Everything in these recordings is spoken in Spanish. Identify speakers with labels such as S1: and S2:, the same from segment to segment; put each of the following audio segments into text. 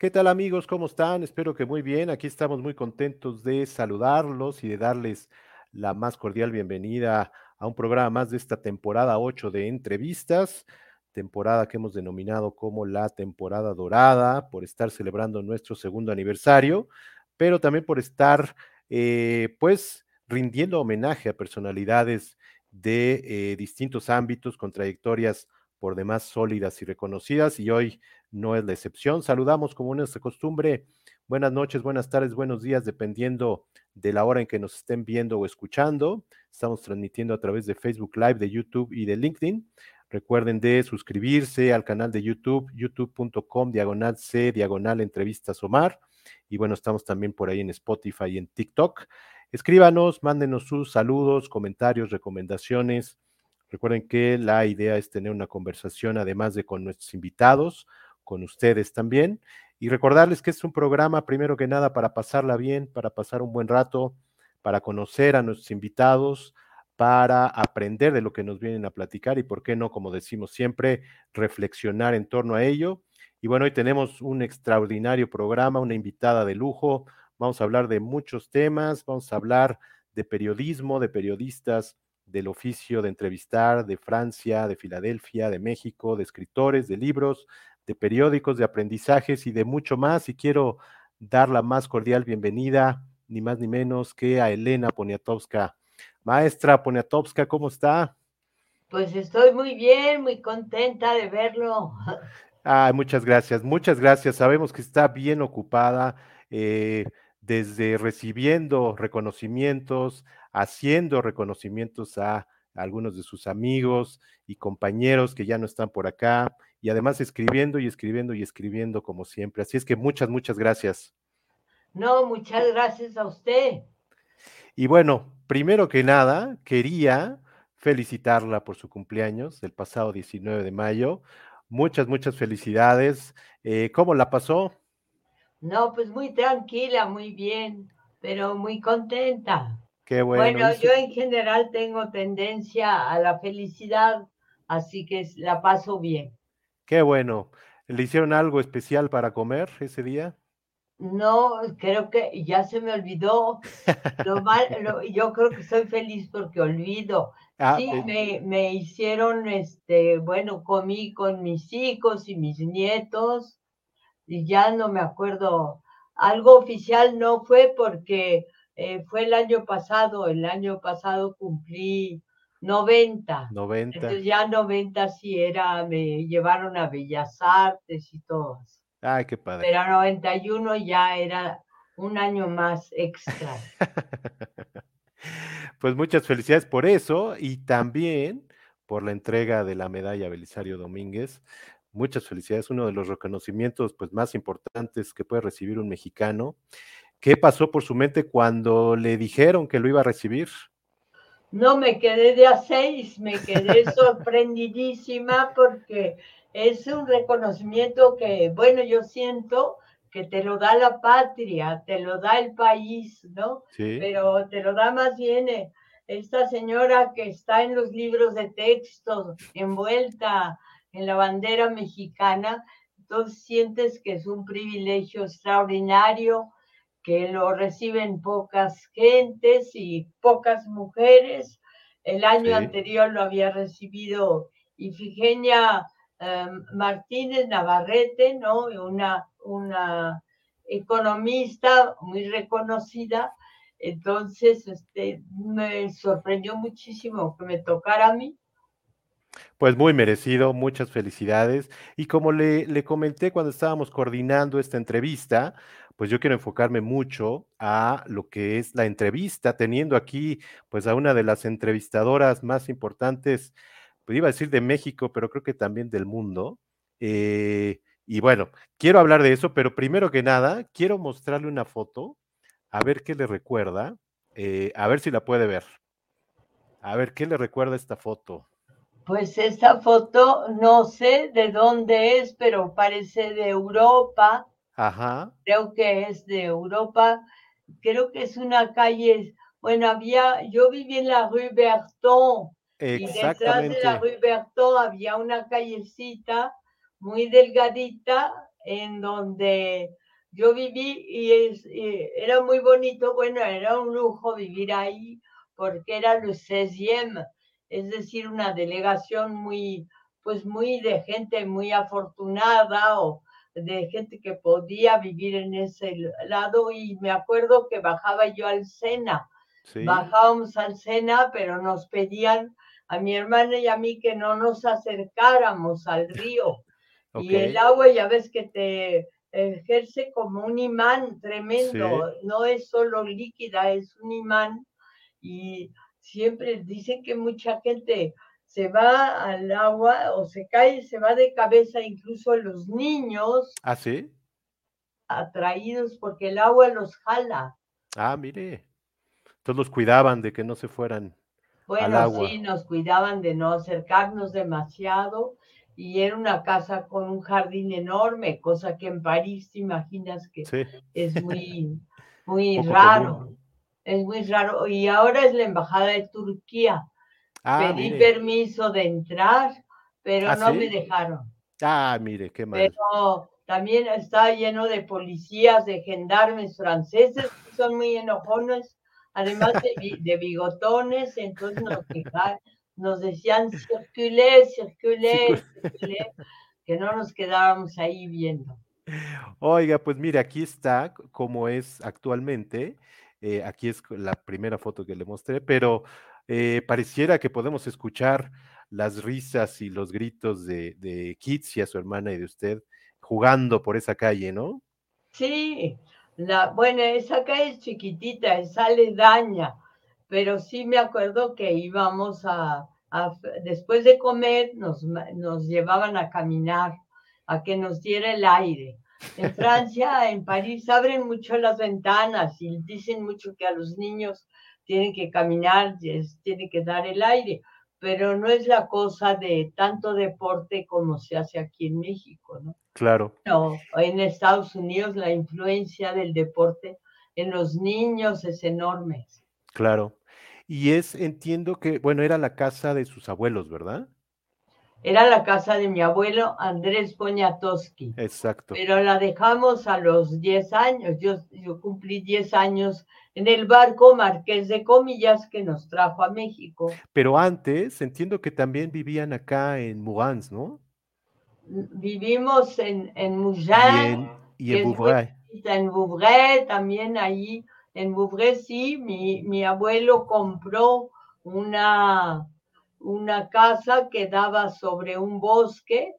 S1: ¿Qué tal amigos? ¿Cómo están? Espero que muy bien. Aquí estamos muy contentos de saludarlos y de darles la más cordial bienvenida a un programa más de esta temporada 8 de entrevistas, temporada que hemos denominado como la temporada dorada por estar celebrando nuestro segundo aniversario, pero también por estar eh, pues rindiendo homenaje a personalidades de eh, distintos ámbitos con trayectorias por demás sólidas y reconocidas y hoy no es la excepción. Saludamos como es nuestra costumbre. Buenas noches, buenas tardes, buenos días, dependiendo de la hora en que nos estén viendo o escuchando. Estamos transmitiendo a través de Facebook Live, de YouTube y de LinkedIn. Recuerden de suscribirse al canal de YouTube, youtube.com, diagonal C, diagonal entrevistas Omar. Y bueno, estamos también por ahí en Spotify y en TikTok. Escríbanos, mándenos sus saludos, comentarios, recomendaciones. Recuerden que la idea es tener una conversación, además de con nuestros invitados, con ustedes también. Y recordarles que es un programa, primero que nada, para pasarla bien, para pasar un buen rato, para conocer a nuestros invitados, para aprender de lo que nos vienen a platicar y, por qué no, como decimos siempre, reflexionar en torno a ello. Y bueno, hoy tenemos un extraordinario programa, una invitada de lujo. Vamos a hablar de muchos temas, vamos a hablar de periodismo, de periodistas del oficio de entrevistar de Francia, de Filadelfia, de México, de escritores, de libros, de periódicos, de aprendizajes y de mucho más. Y quiero dar la más cordial bienvenida, ni más ni menos que a Elena Poniatowska. Maestra Poniatowska, ¿cómo está?
S2: Pues estoy muy bien, muy contenta de verlo.
S1: Ah, muchas gracias, muchas gracias. Sabemos que está bien ocupada, eh, desde recibiendo reconocimientos, haciendo reconocimientos a algunos de sus amigos y compañeros que ya no están por acá, y además escribiendo y escribiendo y escribiendo como siempre. Así es que muchas, muchas gracias.
S2: No, muchas gracias a usted.
S1: Y bueno, primero que nada, quería felicitarla por su cumpleaños del pasado 19 de mayo. Muchas, muchas felicidades. Eh, ¿Cómo la pasó?
S2: No, pues muy tranquila, muy bien, pero muy contenta.
S1: Qué bueno.
S2: Bueno, yo en general tengo tendencia a la felicidad, así que la paso bien.
S1: Qué bueno. ¿Le hicieron algo especial para comer ese día?
S2: No, creo que ya se me olvidó. Lo mal, yo creo que soy feliz porque olvido. Ah, sí, eh. me, me, hicieron, este, bueno, comí con mis hijos y mis nietos y ya no me acuerdo. Algo oficial no fue porque eh, fue el año pasado. El año pasado cumplí 90.
S1: 90.
S2: Entonces ya 90 sí era, me llevaron a Bellas Artes y todas.
S1: Ay, qué padre.
S2: Pero 91 ya era un año más extra.
S1: pues muchas felicidades por eso y también por la entrega de la medalla Belisario Domínguez. Muchas felicidades, uno de los reconocimientos pues, más importantes que puede recibir un mexicano. ¿Qué pasó por su mente cuando le dijeron que lo iba a recibir?
S2: No me quedé de a seis, me quedé sorprendidísima porque es un reconocimiento que, bueno, yo siento que te lo da la patria, te lo da el país, ¿no?
S1: Sí.
S2: Pero te lo da más bien eh, esta señora que está en los libros de texto, envuelta en la bandera mexicana, entonces sientes que es un privilegio extraordinario que lo reciben pocas gentes y pocas mujeres. El año anterior lo había recibido Ifigenia em, Martínez Navarrete, ¿no? Una, una economista muy reconocida. Entonces, este, me sorprendió muchísimo que me tocara a mí.
S1: Pues muy merecido, muchas felicidades. Y como le, le comenté cuando estábamos coordinando esta entrevista, pues yo quiero enfocarme mucho a lo que es la entrevista, teniendo aquí pues a una de las entrevistadoras más importantes, pues iba a decir de México, pero creo que también del mundo. Eh, y bueno, quiero hablar de eso, pero primero que nada, quiero mostrarle una foto, a ver qué le recuerda, eh, a ver si la puede ver. A ver, ¿qué le recuerda esta foto?
S2: Pues esta foto no sé de dónde es, pero parece de Europa
S1: Ajá.
S2: Creo que es de Europa. Creo que es una calle. Bueno, había, yo viví en la Rue Berton. Y detrás de la Rue Berton había una callecita muy delgadita en donde yo viví y, es, era muy bonito, bueno, era un lujo vivir ahí porque era el 16 es decir, una delegación muy, pues muy de gente muy afortunada o de gente que podía vivir en ese lado y me acuerdo que bajaba yo al Sena, bajábamos al Sena, pero nos pedían a mi hermana y a mí que no nos acercáramos al río. Y el agua ya ves que te ejerce como un imán tremendo, no es solo líquida, es un imán. Y siempre dicen que mucha gente se va al agua o se cae, se va de cabeza, incluso los niños.
S1: ¿Ah, sí?
S2: Atraídos porque el agua los jala.
S1: Ah, mire. Entonces los cuidaban de que no se fueran.
S2: Bueno,
S1: al agua.
S2: sí, nos cuidaban de no acercarnos demasiado y era una casa con un jardín enorme, cosa que en París te imaginas que es muy, muy raro. Es muy raro. Y ahora es la embajada de Turquía. Ah, Pedí permiso de entrar, pero ¿Ah, no me dejaron.
S1: Ah, mire, qué mal.
S2: Pero también está lleno de policías, de gendarmes franceses, que son muy enojones, además de, bigotones, entonces nos, nos decían circulé, circulé, circulé, que no nos quedábamos ahí viendo.
S1: Oiga, pues mire, aquí está como es actualmente. Eh, aquí es la primera foto que le mostré, pero eh, pareciera que podemos escuchar las risas y los gritos de, de Kitsi, a su hermana y de usted, jugando por esa calle, ¿no?
S2: Sí, la, bueno, esa calle es chiquitita, es aledaña, pero sí me acuerdo que íbamos a, después de comer, nos, nos llevaban a caminar, a que nos diera el aire. En Francia, en París, abren mucho las ventanas y dicen mucho que a los niños tienen que caminar, tienen que dar el aire, pero no es la cosa de tanto deporte como se hace aquí en México, ¿no?
S1: Claro.
S2: No, en Estados Unidos la influencia del deporte en los niños es enorme.
S1: Claro. Y es, entiendo que, bueno, era la casa de sus abuelos, ¿verdad?
S2: Era la casa de mi abuelo Andrés Poniatowski.
S1: Exacto.
S2: Pero la dejamos a los 10 años. Yo, yo cumplí 10 años en el barco Marqués de Comillas que nos trajo a México.
S1: Pero antes, entiendo que también vivían acá en Mugans, ¿no?
S2: Vivimos en, en Mougins.
S1: Y en, Bouvray.
S2: En Bouvray, también ahí. En Bouvray, sí, mi, mi abuelo compró una una casa que daba sobre un bosque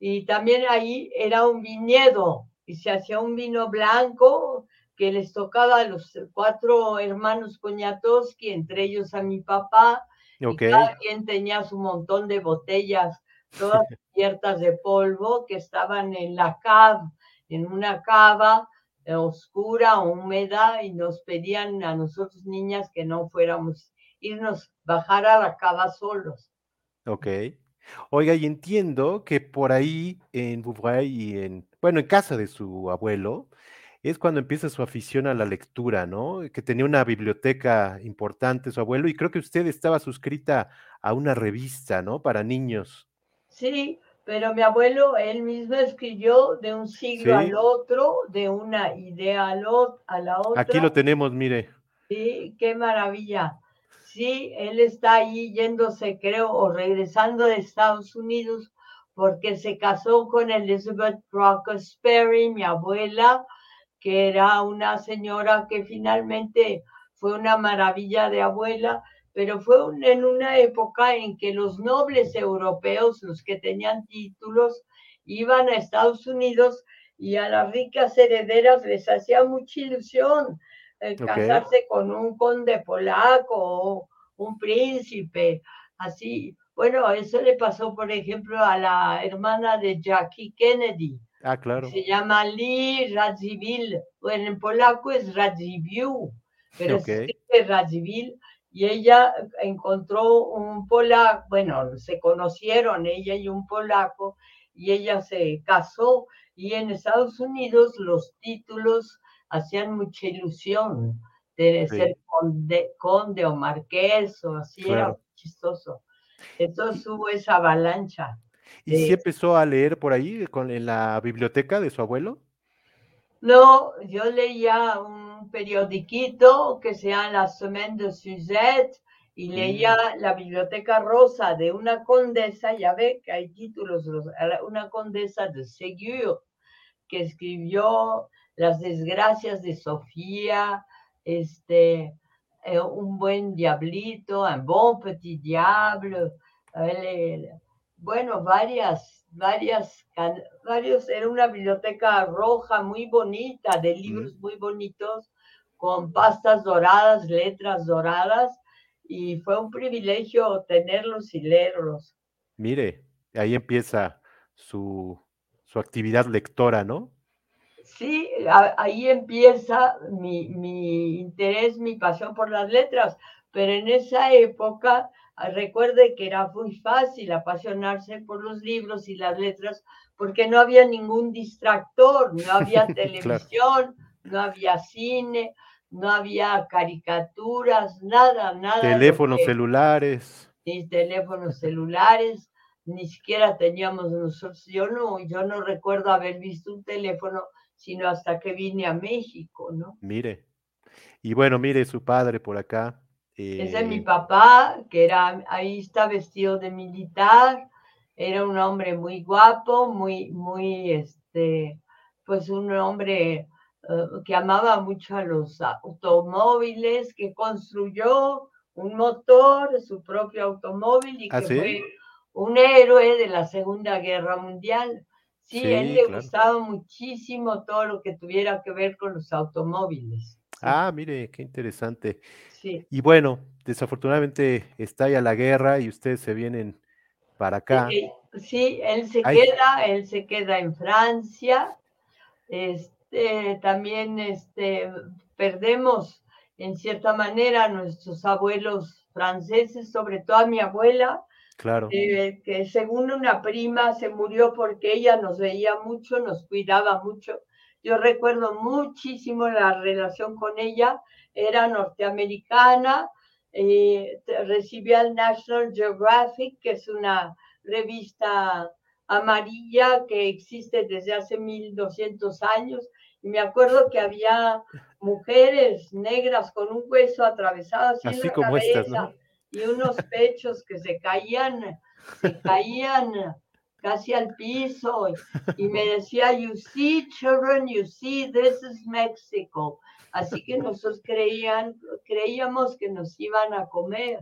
S2: y también ahí era un viñedo y se hacía un vino blanco que les tocaba a los cuatro hermanos Poniatowski, entre ellos a mi papá. Y cada quien tenía su montón de botellas, todas cubiertas de polvo, que estaban en la cava, en una cava oscura, húmeda, y nos pedían a nosotros niñas que no fuéramos irnos, bajar a la cava solos.
S1: Ok. Oiga, y entiendo que por ahí en Bouvray y en, bueno, en casa de su abuelo, es cuando empieza su afición a la lectura, ¿no? Que tenía una biblioteca importante su abuelo y creo que usted estaba suscrita a una revista, ¿no? Para niños.
S2: Sí, pero mi abuelo, él mismo escribió de un siglo al otro, de una idea a la otra.
S1: Aquí lo tenemos, mire.
S2: Sí, qué maravilla. Sí, él está ahí yéndose, creo, o regresando de Estados Unidos porque se casó con Elizabeth Crocker Sperry, mi abuela, que era una señora que finalmente fue una maravilla de abuela, pero fue en una época en que los nobles europeos, los que tenían títulos, iban a Estados Unidos y a las ricas herederas les hacía mucha ilusión casarse con un conde polaco o un príncipe, así. Bueno, eso le pasó, por ejemplo, a la hermana de Jackie Kennedy.
S1: Ah, claro.
S2: Se llama Lee Radziwill, bueno, en polaco es Radziwill, pero es Radziwill, y ella encontró un polaco, bueno, se conocieron ella y un polaco, y ella se casó, y en Estados Unidos los títulos hacían mucha ilusión de ser conde, conde, o marqués o así, era chistoso. Entonces hubo esa avalancha.
S1: ¿Y si empezó a leer por ahí con, en la biblioteca de su abuelo?
S2: No, yo leía un periodiquito que se llama La Semaine de Suzette y leía mm. la Biblioteca Rosa de una condesa, ya ve que hay títulos, una condesa de Ségur que escribió Las desgracias de Sofía, este, eh, un buen diablito, un bon petit diable, bueno, varias, varias, varios, era una biblioteca roja muy bonita, de libros muy bonitos, con pastas doradas, letras doradas, y fue un privilegio tenerlos y leerlos.
S1: Mire, ahí empieza su, su actividad lectora, ¿no?
S2: Sí, ahí empieza mi, mi, interés, mi pasión por las letras, pero en esa época recuerde que era muy fácil apasionarse por los libros y las letras porque no había ningún distractor, no había televisión, no había cine, no había caricaturas, nada, nada.
S1: Teléfonos celulares.
S2: Ni teléfonos celulares, ni siquiera teníamos nosotros. Yo no, yo no recuerdo haber visto un teléfono sino hasta que vine a México, ¿no?
S1: Mire. Y bueno, mire su padre por acá.
S2: Ese es mi eh, papá, que era, ahí está vestido de militar, era un hombre muy guapo, muy, muy, este, pues un hombre eh, que amaba mucho a los automóviles, que construyó un motor, su propio automóvil y ¿Ah, que fue un héroe de la Segunda Guerra Mundial. Sí, él le gustaba muchísimo todo lo que tuviera que ver con los automóviles.
S1: Ah, mire, qué interesante. Sí. Y bueno, desafortunadamente está ya la guerra y ustedes se vienen para acá.
S2: Sí, él se queda, él se queda en Francia. Este, también este, perdemos en cierta manera a nuestros abuelos franceses, sobre todo a mi abuela,
S1: Claro.
S2: Eh, que según una prima se murió porque ella nos veía mucho, nos cuidaba mucho. Yo recuerdo muchísimo la relación con ella, era norteamericana, eh, recibía el National Geographic, que es una revista amarilla que existe desde hace 1200 años. Y me acuerdo que había mujeres negras con un hueso atravesado así, en la como cabeza y unos pechos que se caían, se caían casi al piso y, me decía, you see children, you see, this is Mexico. Así que nosotros creían, creíamos que nos iban a comer.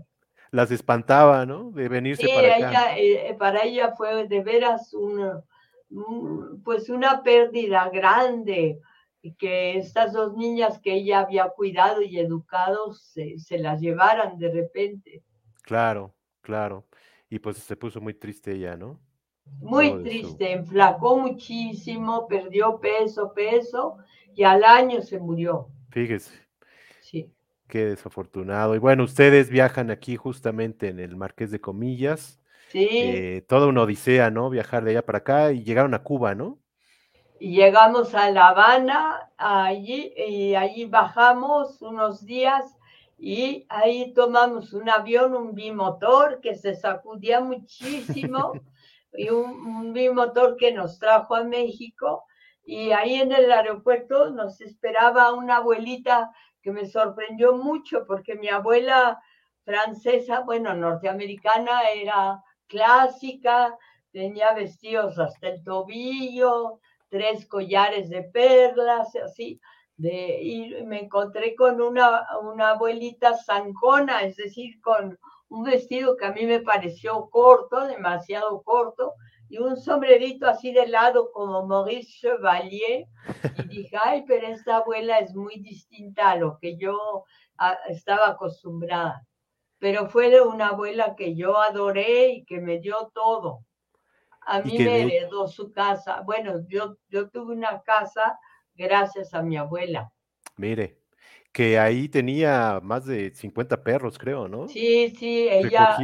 S1: Las espantaba, ¿no? De venirse para
S2: acá. Eh, para ella fue de veras un, pues una pérdida grande que estas dos niñas que ella había cuidado y educado se, se las llevaran de repente.
S1: Claro, claro. Y pues se puso muy triste ella, ¿no?
S2: Muy triste, enflacó muchísimo, perdió peso, peso, y al año se murió.
S1: Fíjese. Sí. Qué desafortunado. Y bueno, ustedes viajan aquí justamente en el Marqués de Comillas. Sí. Eh, toda una odisea, ¿no? Viajar de allá para acá y llegaron a Cuba, ¿no?
S2: Y llegamos a La Habana, allí, y allí bajamos unos días y ahí tomamos un avión, un bimotor que se sacudía muchísimo y un, bimotor que nos trajo a México y ahí en el aeropuerto nos esperaba una abuelita que me sorprendió mucho porque mi abuela francesa, bueno, norteamericana, era clásica, tenía vestidos hasta el tobillo, tres collares de perlas, así. De, y me encontré con una, una abuelita zancona, es decir, con un vestido que a mí me pareció corto, demasiado corto, y un sombrerito así de lado como Maurice Chevalier. Y dije, ay, pero esta abuela es muy distinta a lo que yo estaba acostumbrada. Pero fue de una abuela que yo adoré y que me dio todo. A mí me heredó su casa. Bueno, yo, yo tuve una casa gracias a mi abuela.
S1: Mire, que ahí tenía más de 50 perros, creo, ¿no?
S2: Sí, sí, ella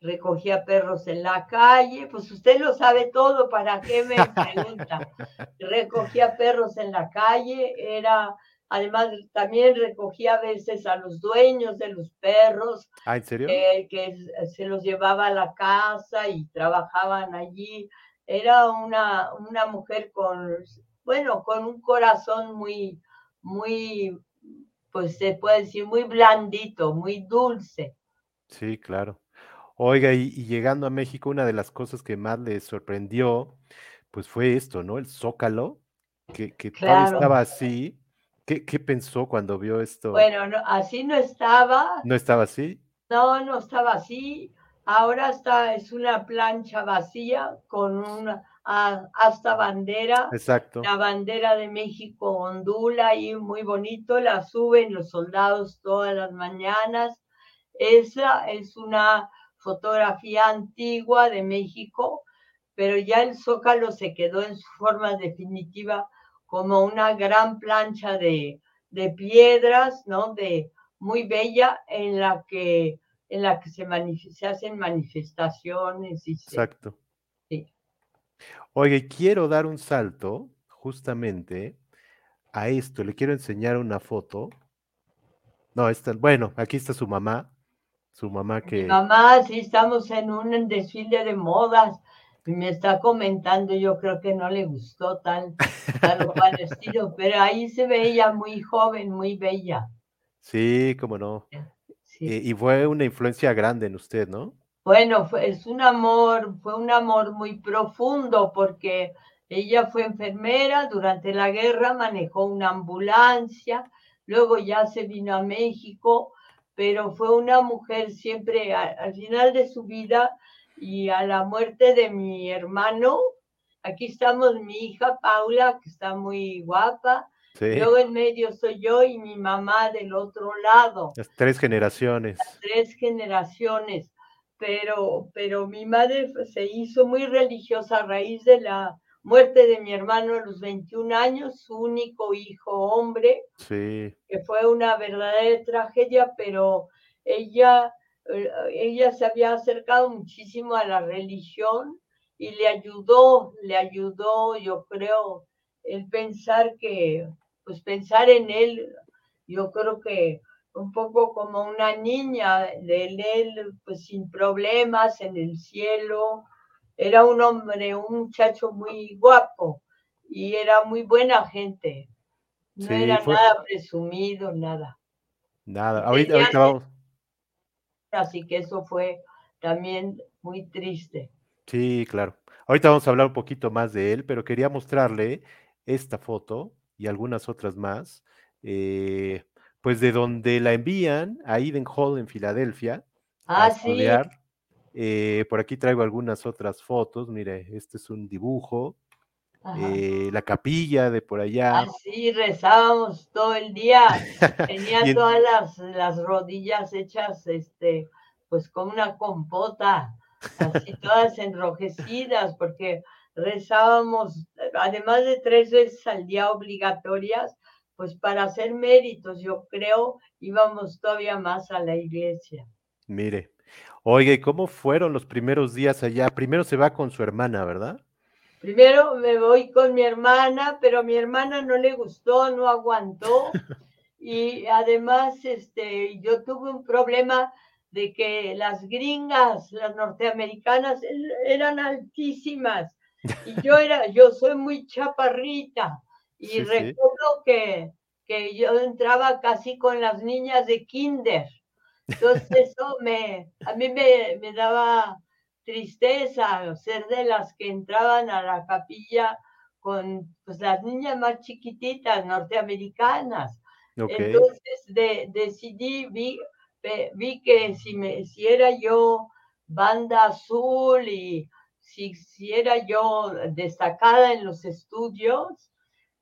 S2: recogía. Eh, perros en la calle, pues usted lo sabe todo, ¿para qué me pregunta? recogía perros en la calle, era Además, también recogía a veces a los dueños de los perros.
S1: Ah, ¿en serio?
S2: Eh, que se los llevaba a la casa y trabajaban allí. Era una, una mujer con, bueno, con un corazón muy, muy, pues se puede decir, muy blandito, muy dulce.
S1: Sí, claro. Oiga, y, llegando a México, una de las cosas que más le sorprendió, pues fue esto, ¿no? El Zócalo, que, que estaba así. ¿Qué, ¿Qué, pensó cuando vio esto?
S2: Bueno, no, así no estaba.
S1: ¿No estaba así?
S2: No, no estaba así. Ahora está, es una plancha vacía con una hasta bandera.
S1: Exacto.
S2: La bandera de México ondula y muy bonito, la suben los soldados todas las mañanas. Esa es una fotografía antigua de México, pero ya el zócalo se quedó en su forma definitiva como una gran plancha de, de piedras, ¿no? De muy bella en la que en la que se, se hacen manifestaciones y
S1: Exacto. Oye, quiero dar un salto justamente a esto. Le quiero enseñar una foto. No, está, bueno, aquí está su mamá. Su mamá que.
S2: Mi mamá, sí, estamos en un desfile de modas y me está comentando, yo creo que no le gustó tal, tal estilo, pero ahí se veía muy joven, muy bella.
S1: Sí, cómo no. Eh, y fue una influencia grande en usted, ¿no?
S2: Bueno, fue, es un amor, fue un amor muy profundo porque ella fue enfermera durante la guerra, manejó una ambulancia, luego ya se vino a México, pero fue una mujer siempre al final de su vida y a la muerte de mi hermano. Aquí estamos mi hija Paula, que está muy guapa, Luego en medio soy yo y mi mamá del otro lado.
S1: Las tres generaciones.
S2: Las tres generaciones. Pero, pero mi madre se hizo muy religiosa a raíz de la muerte de mi hermano a los 21 años, su único hijo hombre,
S1: sí.
S2: que fue una verdadera tragedia, pero ella, eh, ella se había acercado muchísimo a la religión y le ayudó, le ayudó, yo creo, el pensar que pues pensar en él, yo creo que un poco como una niña, de él pues sin problemas en el cielo, era un hombre, un muchacho muy guapo y era muy buena gente. No era nada presumido, nada.
S1: Nada, ahorita, ahorita vamos.
S2: Así que eso fue también muy triste.
S1: Sí, claro. Ahorita vamos a hablar un poquito más de él, pero quería mostrarle esta foto y algunas otras más, eh, pues de donde la envían a Eden Hall en Filadelfia
S2: a ah, estudiar.
S1: Eh, por aquí traigo algunas otras fotos, mire, este es un dibujo, eh, la capilla de por allá.
S2: Así rezábamos todo el día, tenía todas las, las, rodillas hechas, este, pues como una compota, así todas enrojecidas, porque rezábamos, además de tres veces al día obligatorias, pues para hacer méritos, yo creo, íbamos todavía más a la iglesia.
S1: Mire, oye, ¿cómo fueron los primeros días allá? Primero se va con su hermana, ¿verdad?
S2: Primero me voy con mi hermana, pero a mi hermana no le gustó, no aguantó. y además, este, yo tuve un problema de que las gringas, las norteamericanas, eran altísimas y yo era, yo soy muy chaparrita y recuerdo Que, que yo entraba casi con las niñas de kinder. Entonces eso me, a mí me, me daba tristeza ser de las que entraban a la capilla con pues, las niñas más chiquititas norteamericanas. Entonces de, decidí, vi, vi que si, me, si era yo banda azul y si, era yo destacada en los estudios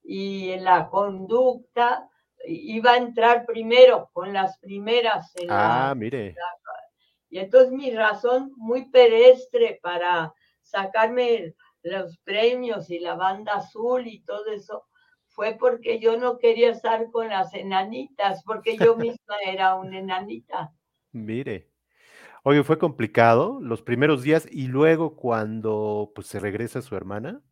S2: y en la conducta, iba a entrar primero con las primeras.
S1: ah, mire.
S2: y entonces mi razón muy pedestre para sacarme los premios y la banda azul y todo eso fue porque yo no quería estar con las enanitas, porque yo misma era una enanita.
S1: Mire. Oye, ¿fue complicado los primeros días y luego cuando pues se regresa su hermana?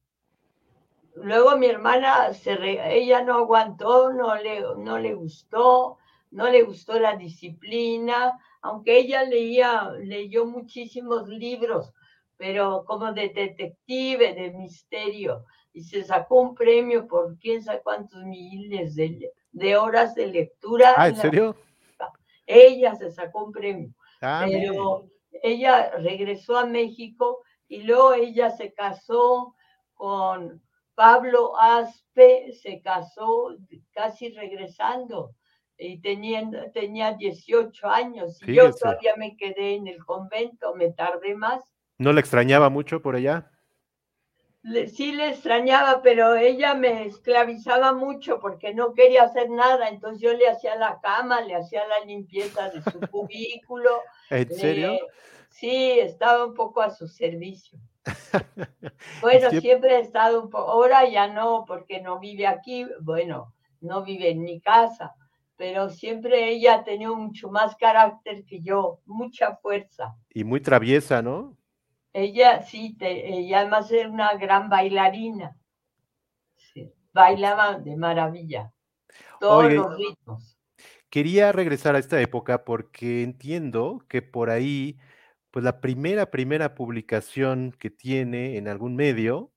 S2: Luego mi hermana, se ella no aguantó, no le, no le gustó, no le gustó la disciplina, aunque ella leía, leyó muchísimos libros, pero como de detective, de misterio, y se sacó un premio por quién sabe cuántos miles de, de horas de lectura.
S1: Ah, ¿en serio?
S2: Ella se sacó un premio. Ah, pero ella regresó a México y luego ella se casó con Pablo Aspe, se casó casi regresando y teniendo, tenía 18 años y yo todavía me quedé en el convento, me tardé más.
S1: ¿No le extrañaba mucho por allá?
S2: sí le extrañaba, pero ella me esclavizaba mucho porque no quería hacer nada, entonces yo le hacía la cama, le hacía la limpieza de su cubículo.
S1: ¿En serio?
S2: sí, estaba un poco a su servicio. Bueno, siempre he estado un poco, ahora ya no, porque no vive aquí, bueno, no vive en mi casa, pero siempre ella ha tenido mucho más carácter que yo, mucha fuerza.
S1: Y muy traviesa, ¿no?
S2: Ella sí, ella además era una gran bailarina. bailaba de maravilla, todos los ritmos.
S1: Quería regresar a esta época porque entiendo que por ahí, pues la primera, primera publicación que tiene en algún medio,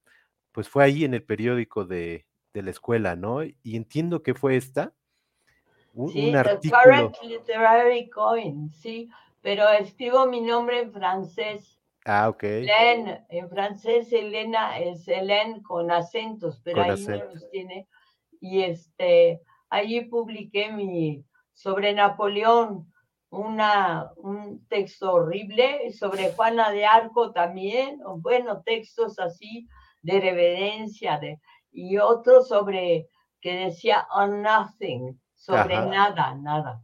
S1: pues fue ahí en el periódico de, la escuela, ¿no? Y entiendo que fue esta.
S2: Un, sí, artículo. Current Literary Coin, sí, pero escribo mi nombre en francés.
S1: Ah, ok.
S2: en francés Elena es Hélène con acentos, pero ahí no los tiene. Y este, allí publiqué mi, sobre Napoleón, una, un texto horrible, sobre Juana de Arco también, bueno, textos así de reverencia, de, y otro sobre, que decía on nothing, sobre nada, nada.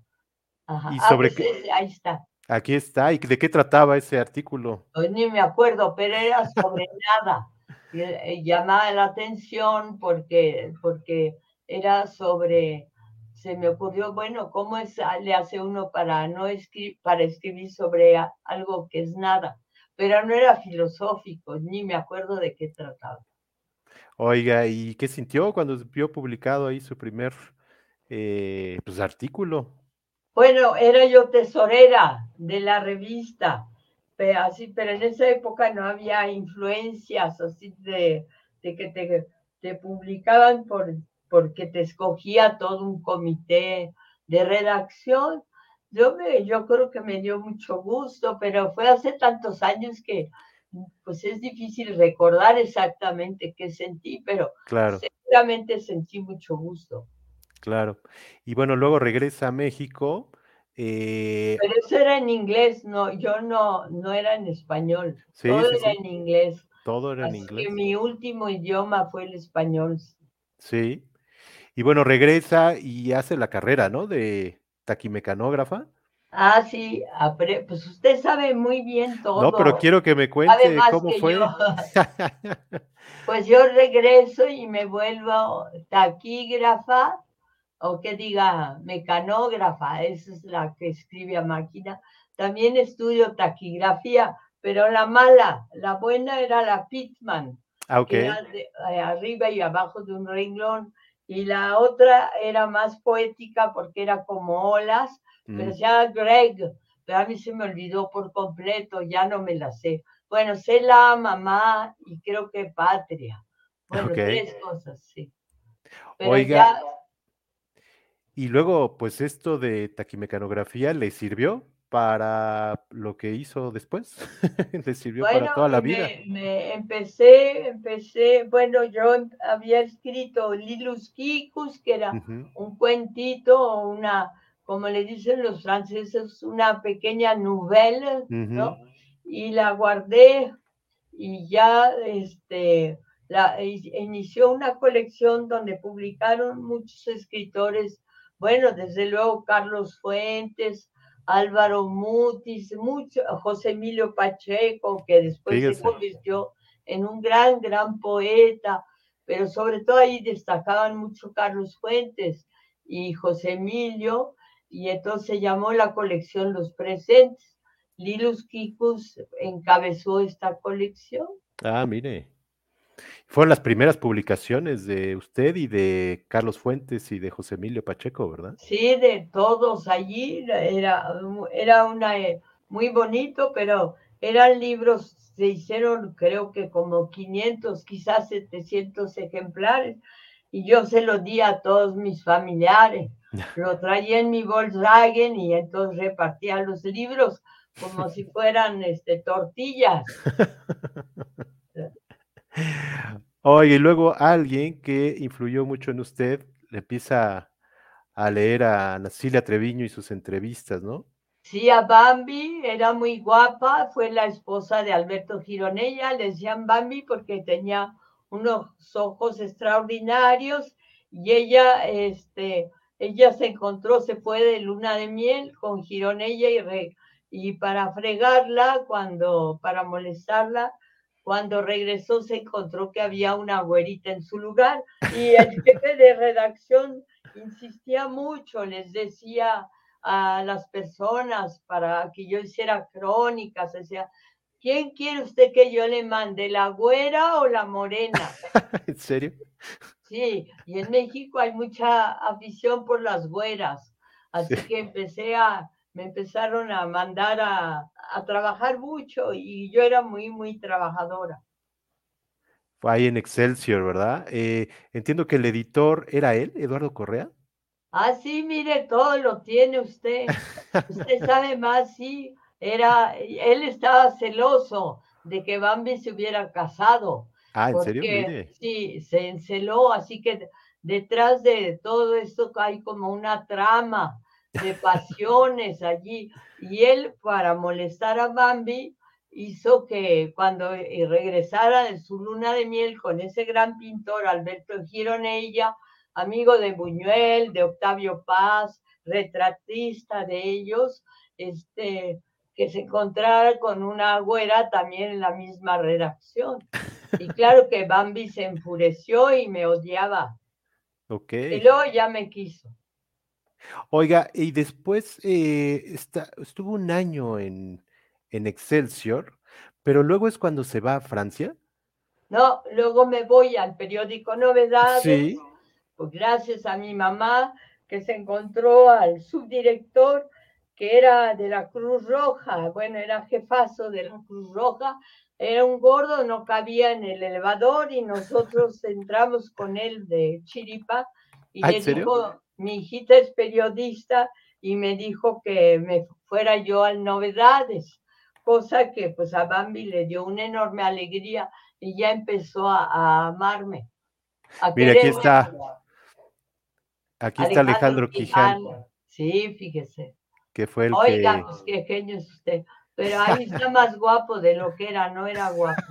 S1: Ajá. ¿Y sobre ah, pues, qué?
S2: Ahí está.
S1: Aquí está. ¿Y de qué trataba ese artículo?
S2: Pues ni me acuerdo, pero era sobre nada. Eh, llamaba la atención porque, porque era sobre, se me ocurrió, bueno, ¿cómo es, le hace uno para, no escribir, para escribir sobre algo que es nada? Pero no era filosófico, ni me acuerdo de qué trataba.
S1: Oiga, ¿y qué sintió cuando vio publicado ahí su primer eh, pues, artículo?
S2: Bueno, era yo tesorera de la revista, pero, así, pero en esa época no había influencias así de, que te, te, publicaban por, porque te escogía todo un comité de redacción. Yo, me, yo creo que me dio mucho gusto, pero fue hace tantos años que pues es difícil recordar exactamente qué sentí, pero seguramente sentí mucho gusto.
S1: Claro. Y bueno, luego regresa a México. Eh
S2: Pero eso era en inglés, no, yo no, no era en español. todo era en inglés.
S1: Todo era en inglés.
S2: mi último idioma fue el español.
S1: Sí. Y bueno, regresa y hace la carrera, ¿no? De taquimecanógrafa.
S2: Ah, sí, pues usted sabe muy bien todo.
S1: No, pero quiero que me cuente cómo fue.
S2: pues yo regreso y me vuelvo taquígrafa o que diga mecanógrafa, esa es la que escribe a máquina. También estudio taquigrafía, pero la mala, la buena era la Pitman,
S1: ah,
S2: que eh, arriba y abajo de un renglón, y la otra era más poética porque era como olas, pero ya mm. Greg, pero a mí se me olvidó por completo, ya no me la sé. Bueno, sé la mamá y creo que patria. Bueno, tres cosas, sí.
S1: Pero Oiga, y luego, pues esto de taquimecanografía le sirvió para lo que hizo después, le sirvió para toda la vida.
S2: Me, empecé, empecé, bueno, yo había escrito Lilus Kikus, que era un cuentito, una, como le dicen los franceses, una pequeña novela, ¿no? Y la guardé y ya, este, la, inició una colección donde publicaron muchos escritores bueno, desde luego Carlos Fuentes, Álvaro Mutis, mucho, José Emilio Pacheco, que después se convirtió en un gran, gran poeta, pero sobre todo ahí destacaban mucho Carlos Fuentes y José Emilio, y entonces se llamó la colección Los Presentes. Lilus Kikus encabezó esta colección.
S1: Ah, mire. Fueron las primeras publicaciones de usted y de Carlos Fuentes y de José Emilio Pacheco, ¿verdad?
S2: Sí, de todos allí. Era, era una, eh, muy bonito, pero eran libros, se hicieron creo que como 500, quizás 700 ejemplares, y yo se los di a todos mis familiares. Lo traía en mi Volkswagen y entonces repartía los libros como si fueran este, tortillas.
S1: Oye, y luego alguien que influyó mucho en usted le empieza a leer a Nacilia Treviño y sus entrevistas, ¿no?
S2: Sí, a Bambi era muy guapa, fue la esposa de Alberto Gironella, le decían Bambi porque tenía unos ojos extraordinarios y ella, este, ella se encontró, se fue de luna de miel con Gironella y, y para fregarla, cuando, para molestarla, cuando regresó se encontró que había una güerita en su lugar y el jefe de redacción insistía mucho, les decía a las personas para que yo hiciera crónicas, decía, ¿quién quiere usted que yo le mande, la güera o la morena?
S1: ¿En serio?
S2: Sí, y en México hay mucha afición por las güeras, así que empecé a, me empezaron a mandar a, a, trabajar mucho y yo era muy, muy trabajadora.
S1: Fue ahí en Excelsior, ¿verdad? Eh, entiendo que el editor era él, Eduardo Correa.
S2: Ah, sí, mire, todo lo tiene usted. Usted sabe más, sí. Era, él estaba celoso de que Bambi se hubiera casado.
S1: Ah, ¿en serio?
S2: Sí, se enceló, así que detrás de todo esto hay como una trama de pasiones allí. Y él, para molestar a Bambi, hizo que cuando eh, regresara de su luna de miel con ese gran pintor, Alberto Gironella, amigo de Buñuel, de Octavio Paz, retratista de ellos, este, que se encontrara con una güera también en la misma redacción. Y claro que Bambi se enfureció y me odiaba. Y luego ya me quiso.
S1: Oiga, y después eh, está, estuvo un año en, en Excelsior, pero luego es cuando se va a Francia.
S2: No, luego me voy al periódico Novedades.
S1: Sí
S2: pues gracias a mi mamá que se encontró al subdirector que era de la Cruz Roja, bueno, era jefazo de la Cruz Roja, era un gordo, no cabía en el elevador y nosotros entramos con él de chiripa y
S1: ¿Ah,
S2: le
S1: en serio?
S2: dijo, mi hijita es periodista y me dijo que me fuera yo al Novedades, cosa que pues a Bambi le dio una enorme alegría y ya empezó a, a amarme. A
S1: Mira, aquí está. Aquí está Alejandro Quijano,
S2: Quijano. Sí, fíjese.
S1: que fue el
S2: Oiga,
S1: que.
S2: pues qué genio es usted. Pero ahí está más guapo de lo que era, no era guapo.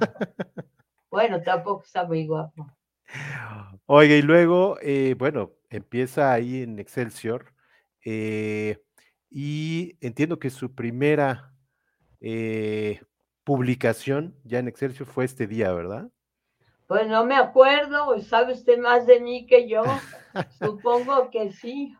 S2: Bueno, tampoco está muy guapo.
S1: Oiga, y luego, eh, bueno, empieza ahí en Excelsior. eh, y entiendo que su primera eh, publicación ya en Excelsior fue este día, ¿verdad?
S2: Pues no me acuerdo, ¿sabe usted más de mí que yo? Supongo que sí.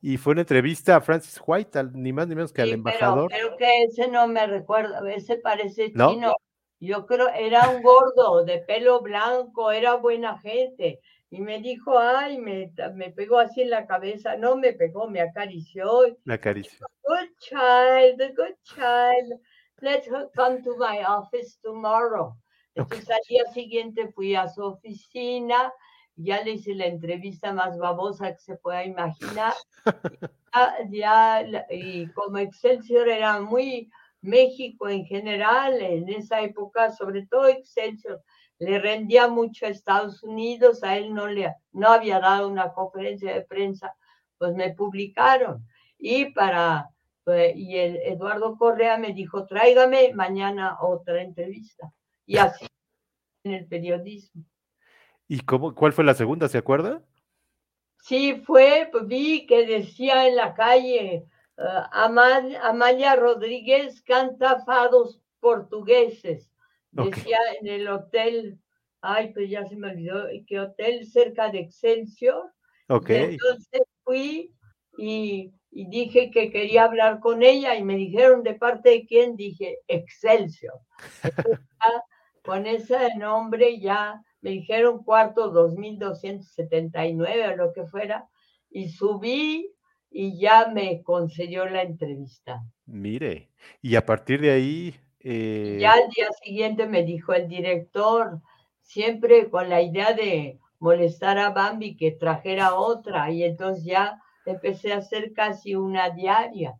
S1: Y fue una entrevista a Francis White, al- ni más ni menos que al embajador.
S2: Pero, pero que ese no me recuerda, ese parece
S1: ¿No?
S2: chino. Yo creo, era un gordo de pelo blanco, era buena gente. Y me dijo, ay, me, me pegó así en la cabeza. No me pegó, me acarició.
S1: La caricia.
S2: Good child, good child. Let her come to my office tomorrow. Entonces al día siguiente fui a su oficina, ya le hice la entrevista más babosa que se pueda imaginar. Ya, ya y como Excelsior era muy México en general, en esa época, sobre todo Excelsior, le rendía mucho a Estados Unidos, a él no le no había dado una conferencia de prensa, pues me publicaron. Y para pues, y el Eduardo Correa me dijo, tráigame mañana otra entrevista. Y así en el periodismo.
S1: ¿Y cómo, cuál fue la segunda, se acuerda?
S2: Sí, fue, pues, vi que decía en la calle, Ama- Amalia Rodríguez canta fados portugueses. Decía en el hotel, ay, pues ya se me olvidó, ¿qué hotel cerca de Excelsior?
S1: Ok.
S2: Y entonces fui y, y dije que quería hablar con ella y me dijeron de parte de quién, dije Excelsior. Entonces, ya con ese nombre ya me dijeron cuarto 2279 o lo que fuera, y subí y ya me concedió la entrevista.
S1: Mire, y a partir de ahí...
S2: Eh... Ya al día siguiente me dijo el director, siempre con la idea de molestar a Bambi que trajera otra, y entonces ya empecé a hacer casi una diaria.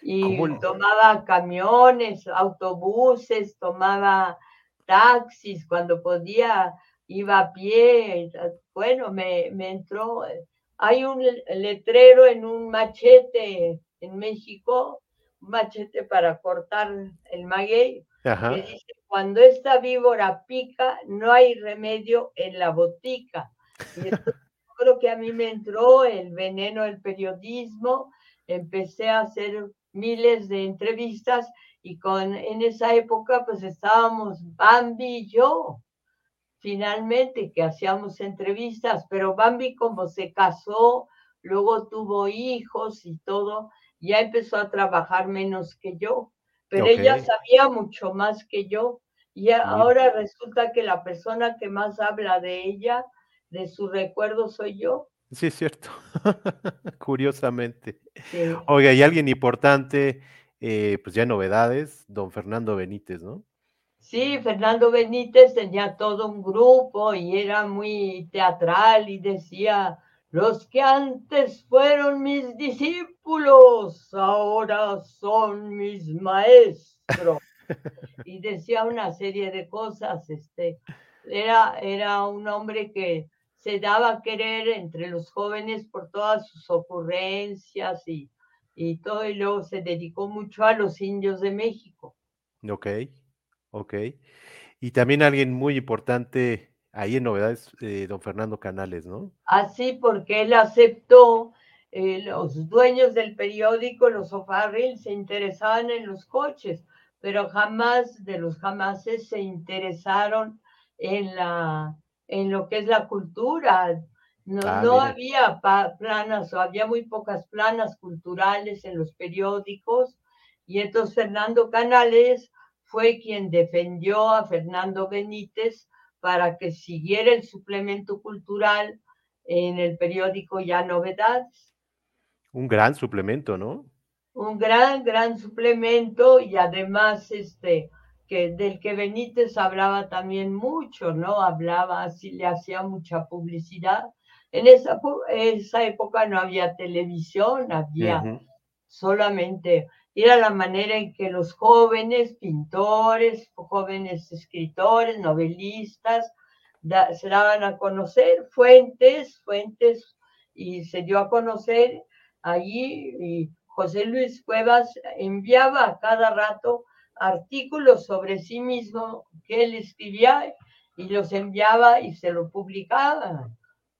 S2: Y tomaba camiones, autobuses, tomaba taxis, cuando podía iba a pie. Bueno, me, me entró. Hay un letrero en un machete en México, machete para cortar el maguey, que dice, cuando esta víbora pica, no hay remedio en la botica. Y creo que a mí me entró el veneno del periodismo, empecé a hacer miles de entrevistas y con, en esa época pues estábamos Bambi y yo, finalmente, que hacíamos entrevistas, pero Bambi como se casó, luego tuvo hijos y todo, ya empezó a trabajar menos que yo, pero ella sabía mucho más que yo. Y ahora resulta que la persona que más habla de ella, de su recuerdo, soy yo.
S1: Sí, es cierto. Curiosamente. Oiga, y alguien importante, eh, pues ya novedades, don Fernando Benítez, ¿no?
S2: Sí, Fernando Benítez tenía todo un grupo y era muy teatral y decía, los que antes fueron mis discípulos, ahora son mis maestros. y decía una serie de cosas. Este, era, era un hombre que se daba a querer entre los jóvenes por todas sus ocurrencias y, y todo, y luego se dedicó mucho a los indios de México.
S1: Ok, ok. Y también alguien muy importante ahí en novedades, eh, don Fernando Canales, ¿no?
S2: Así, porque él aceptó, eh, los dueños del periódico, los O'Farrill, se interesaban en los coches, pero jamás de los jamases se interesaron en la en lo que es la cultura. No, ah, no había planas o había muy pocas planas culturales en los periódicos y entonces Fernando Canales fue quien defendió a Fernando Benítez para que siguiera el suplemento cultural en el periódico Ya Novedades.
S1: Un gran suplemento, ¿no?
S2: Un gran, gran suplemento y además este, que del que Benítez hablaba también mucho, ¿no? Hablaba así, le hacía mucha publicidad. En esa, esa época no había televisión, había solamente, era la manera en que los jóvenes pintores, jóvenes escritores, novelistas, se daban a conocer, fuentes, fuentes, y se dio a conocer allí, y José Luis Cuevas enviaba a cada rato artículos sobre sí mismo que él escribía y los enviaba y se lo publicaba.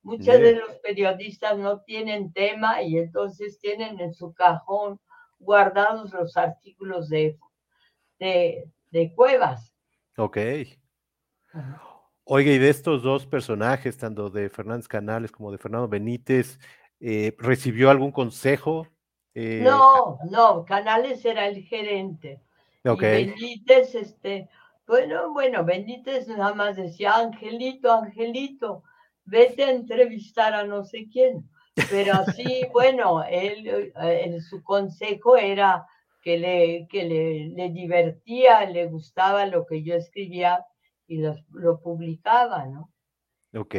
S2: Muchos de los periodistas no tienen tema y entonces tienen en su cajón guardados los artículos de, de, Cuevas.
S1: Ok. Oiga, y de estos dos personajes, tanto de Fernández Canales como de Fernando Benítez, eh, ¿recibió algún consejo?
S2: Eh, no, no, Canales era el gerente. Benítez, este, bueno, bueno, Benítez nada más decía, Angelito, Angelito, vete a entrevistar a no sé quién. Pero así, bueno, él, eh, su consejo era que, le, que le, le, divertía, le gustaba lo que yo escribía y lo, lo publicaba, ¿no?
S1: Ok.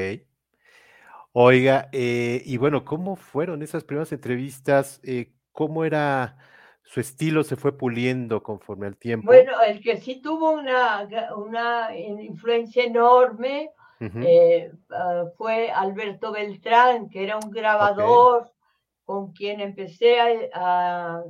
S1: Oiga, eh, y bueno, ¿cómo fueron esas primeras entrevistas? Eh, ¿Cómo era su estilo se fue puliendo conforme al tiempo.
S2: Bueno, el que sí tuvo una, una influencia enorme eh, ah, fue Alberto Beltrán, que era un grabador con quien empecé a,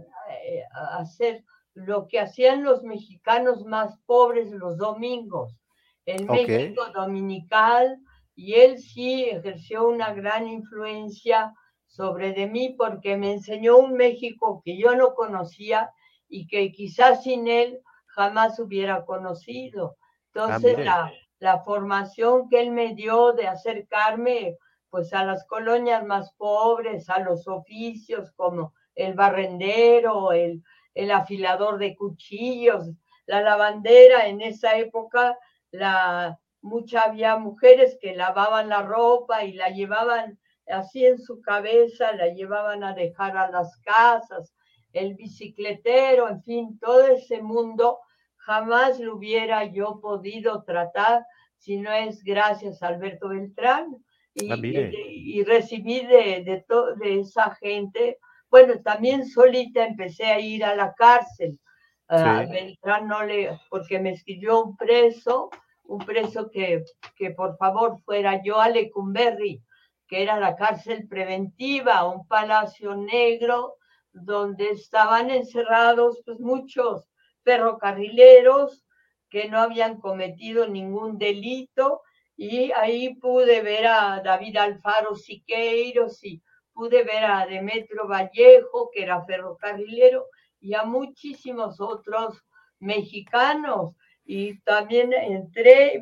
S2: hacer lo que hacían los mexicanos más pobres los domingos, el México dominical, y él sí ejerció una gran influencia sobre de mí porque me enseñó un México que yo no conocía y que quizás sin él jamás hubiera conocido. Entonces, ah, la, la, formación que él me dio de acercarme pues a las colonias más pobres, a los oficios como el barrendero, el, el afilador de cuchillos, la lavandera. En esa época la, mucha, había mujeres que lavaban la ropa y la llevaban así en su cabeza, la llevaban a dejar a las casas, el bicicletero, en fin, todo ese mundo jamás lo hubiera yo podido tratar si no es gracias a Alberto Beltrán. Y, ah, recibí de, de, de esa gente, bueno, también solita empecé a ir a la cárcel. A Beltrán no le, porque me escribió un preso, un preso que, que por favor fuera yo a Lecumberri, que era la cárcel preventiva, un palacio negro donde estaban encerrados pues muchos ferrocarrileros que no habían cometido ningún delito. Y ahí pude ver a David Alfaro Siqueiros y pude ver a Demetrio Vallejo, que era ferrocarrilero, y a muchísimos otros mexicanos. Y también entré,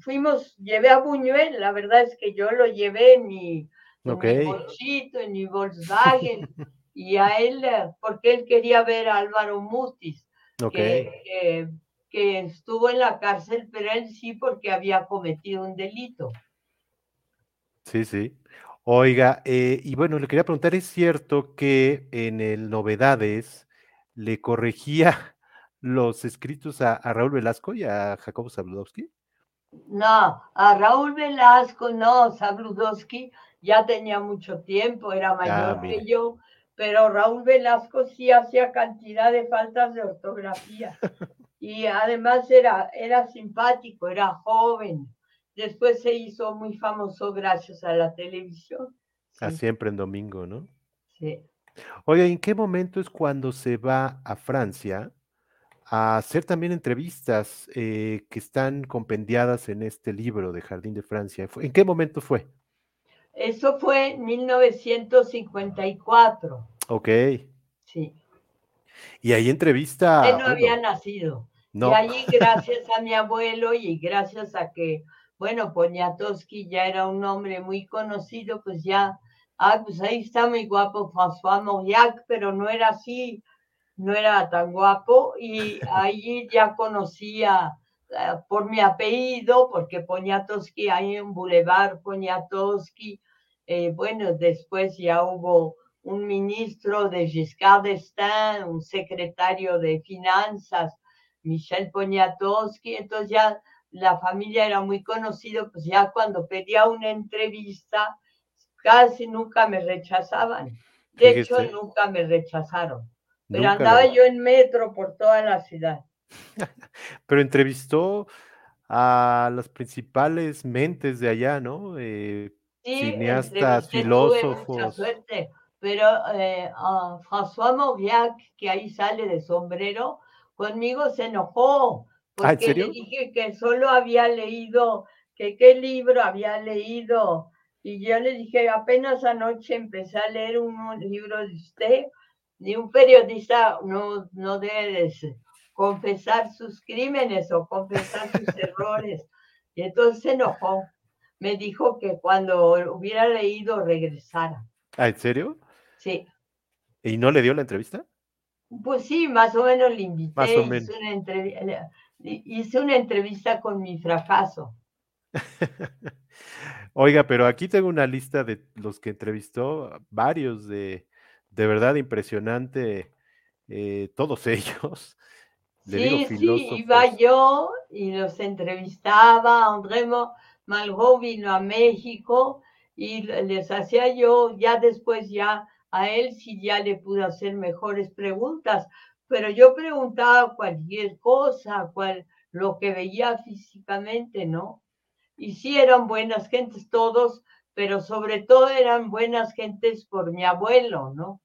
S2: fuimos, llevé a Buñuel, la verdad es que yo lo llevé en mi, bolsito, en mi Volkswagen, y a él, porque él quería ver a Álvaro Mutis que, que, estuvo en la cárcel, pero él sí porque había cometido un delito.
S1: Sí, sí. Oiga, eh, y bueno, le quería preguntar, ¿es cierto que en el Novedades le corregía los escritos a, Raúl Velasco y a Jacobo Zabludowski?
S2: No, a Raúl Velasco no, Zabludowski ya tenía mucho tiempo, era mayor que yo, pero Raúl Velasco sí hacía cantidad de faltas de ortografía. Y además era, era simpático, era joven. Después se hizo muy famoso gracias a la televisión.
S1: A siempre en domingo, ¿no?
S2: Sí.
S1: Oye, ¿en qué momento es cuando se va a Francia a hacer también entrevistas eh, que están compendiadas en este libro de Jardín de Francia? ¿En qué momento fue?
S2: Eso fue en 1954.
S1: Ok.
S2: Sí.
S1: Y ahí entrevista.
S2: Él no había nacido. No. Y allí, gracias a mi abuelo y gracias a que, bueno, Poniatowski ya era un hombre muy conocido, pues ya, ah, pues ahí está muy guapo François Mauriac, pero no era así, no era tan guapo. Y allí ya conocía eh, por mi apellido, porque Poniatowski, hay un boulevard Poniatowski, eh, bueno, después ya hubo un ministro de Giscard d'Estaing, un secretario de finanzas, Michel Poniatowski, entonces ya la familia era muy conocida, pues ya cuando pedía una entrevista, casi nunca me rechazaban. De hecho, nunca me rechazaron. Pero andaba yo en metro por toda la ciudad.
S1: Pero entrevistó a las principales mentes de allá, ¿no? Eh, cineastas, filósofos.
S2: Mucha suerte, pero eh, François Mauriac, que ahí sale de sombrero, conmigo se enojó,
S1: ¿Ah,
S2: porque le dije que solo había leído, que qué libro había leído, y yo le dije, apenas anoche empecé a leer un libro de usted, ni un periodista no, no debe confesar sus crímenes o confesar sus errores. Y entonces se enojó me dijo que cuando hubiera leído regresara.
S1: ¿Ah, en serio?
S2: Sí.
S1: ¿Y no le dio la entrevista?
S2: Pues sí, más o menos le invité. Más o menos. Hice, una hice una entrevista con mi fracaso.
S1: Oiga, pero aquí tengo una lista de los que entrevistó, varios de, de verdad impresionante, eh, todos ellos.
S2: sí, sí, iba yo y los entrevistaba, André Malraux vino a México y les hacía yo, ya después ya a él sí ya le pude hacer mejores preguntas, pero yo preguntaba cualquier cosa, cual, lo que veía físicamente, ¿no? Y sí eran buenas gentes todos, pero sobre todo eran buenas gentes por mi abuelo, ¿no?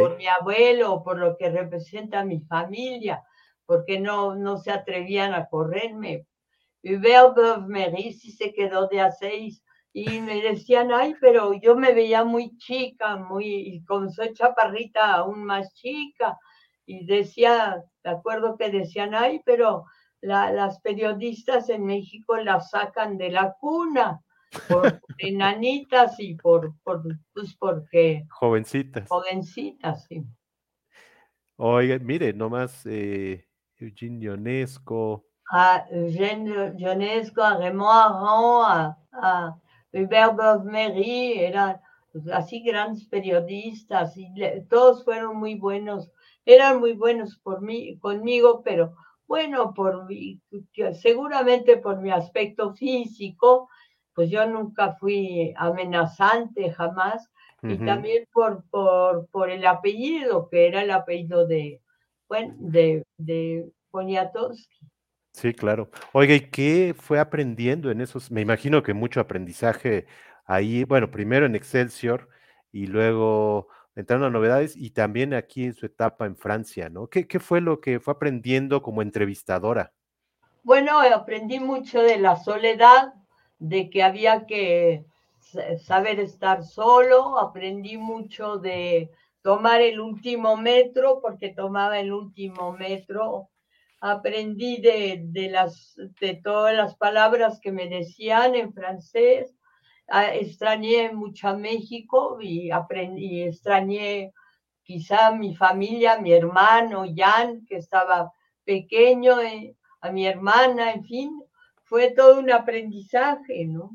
S2: Por mi abuelo, por lo que representa mi familia, porque no, no se atrevían a correrme, Hubert Mery sí se quedó de a seis y me decían, ay, pero yo me veía muy chica, muy, y con soy chaparrita aún más chica, y decía, de acuerdo que decían, ay, pero las periodistas en México las sacan de la cuna por enanitas y por, por pues porque...
S1: Jovencitas.
S2: Jovencitas, sí.
S1: Oiga, mire, nomás eh, Eugene Ionesco,
S2: a Eugène Ionesco, a Raymond Aron, a, Hubert Bovmery, eran así grandes periodistas y todos fueron muy buenos, eran muy buenos por mí, conmigo, pero bueno, por seguramente por mi aspecto físico, pues yo nunca fui amenazante jamás, y también por, por, por, el apellido, que era el apellido de, bueno, de, de Poniatowski.
S1: Sí, claro. Oiga, ¿y qué fue aprendiendo en esos? Me imagino que mucho aprendizaje ahí, bueno, primero en Excelsior y luego entrando a novedades y también aquí en su etapa en Francia, ¿no? ¿Qué, ¿Qué, fue lo que fue aprendiendo como entrevistadora?
S2: Bueno, aprendí mucho de la soledad, de que había que saber estar solo, aprendí mucho de tomar el último metro, porque tomaba el último metro, aprendí de, de, las, de todas las palabras que me decían en francés, ah, extrañé mucho a México y aprendí, extrañé quizá a mi familia, a mi hermano Jan, que estaba pequeño, eh, a mi hermana, en fin, fue todo un aprendizaje, ¿no?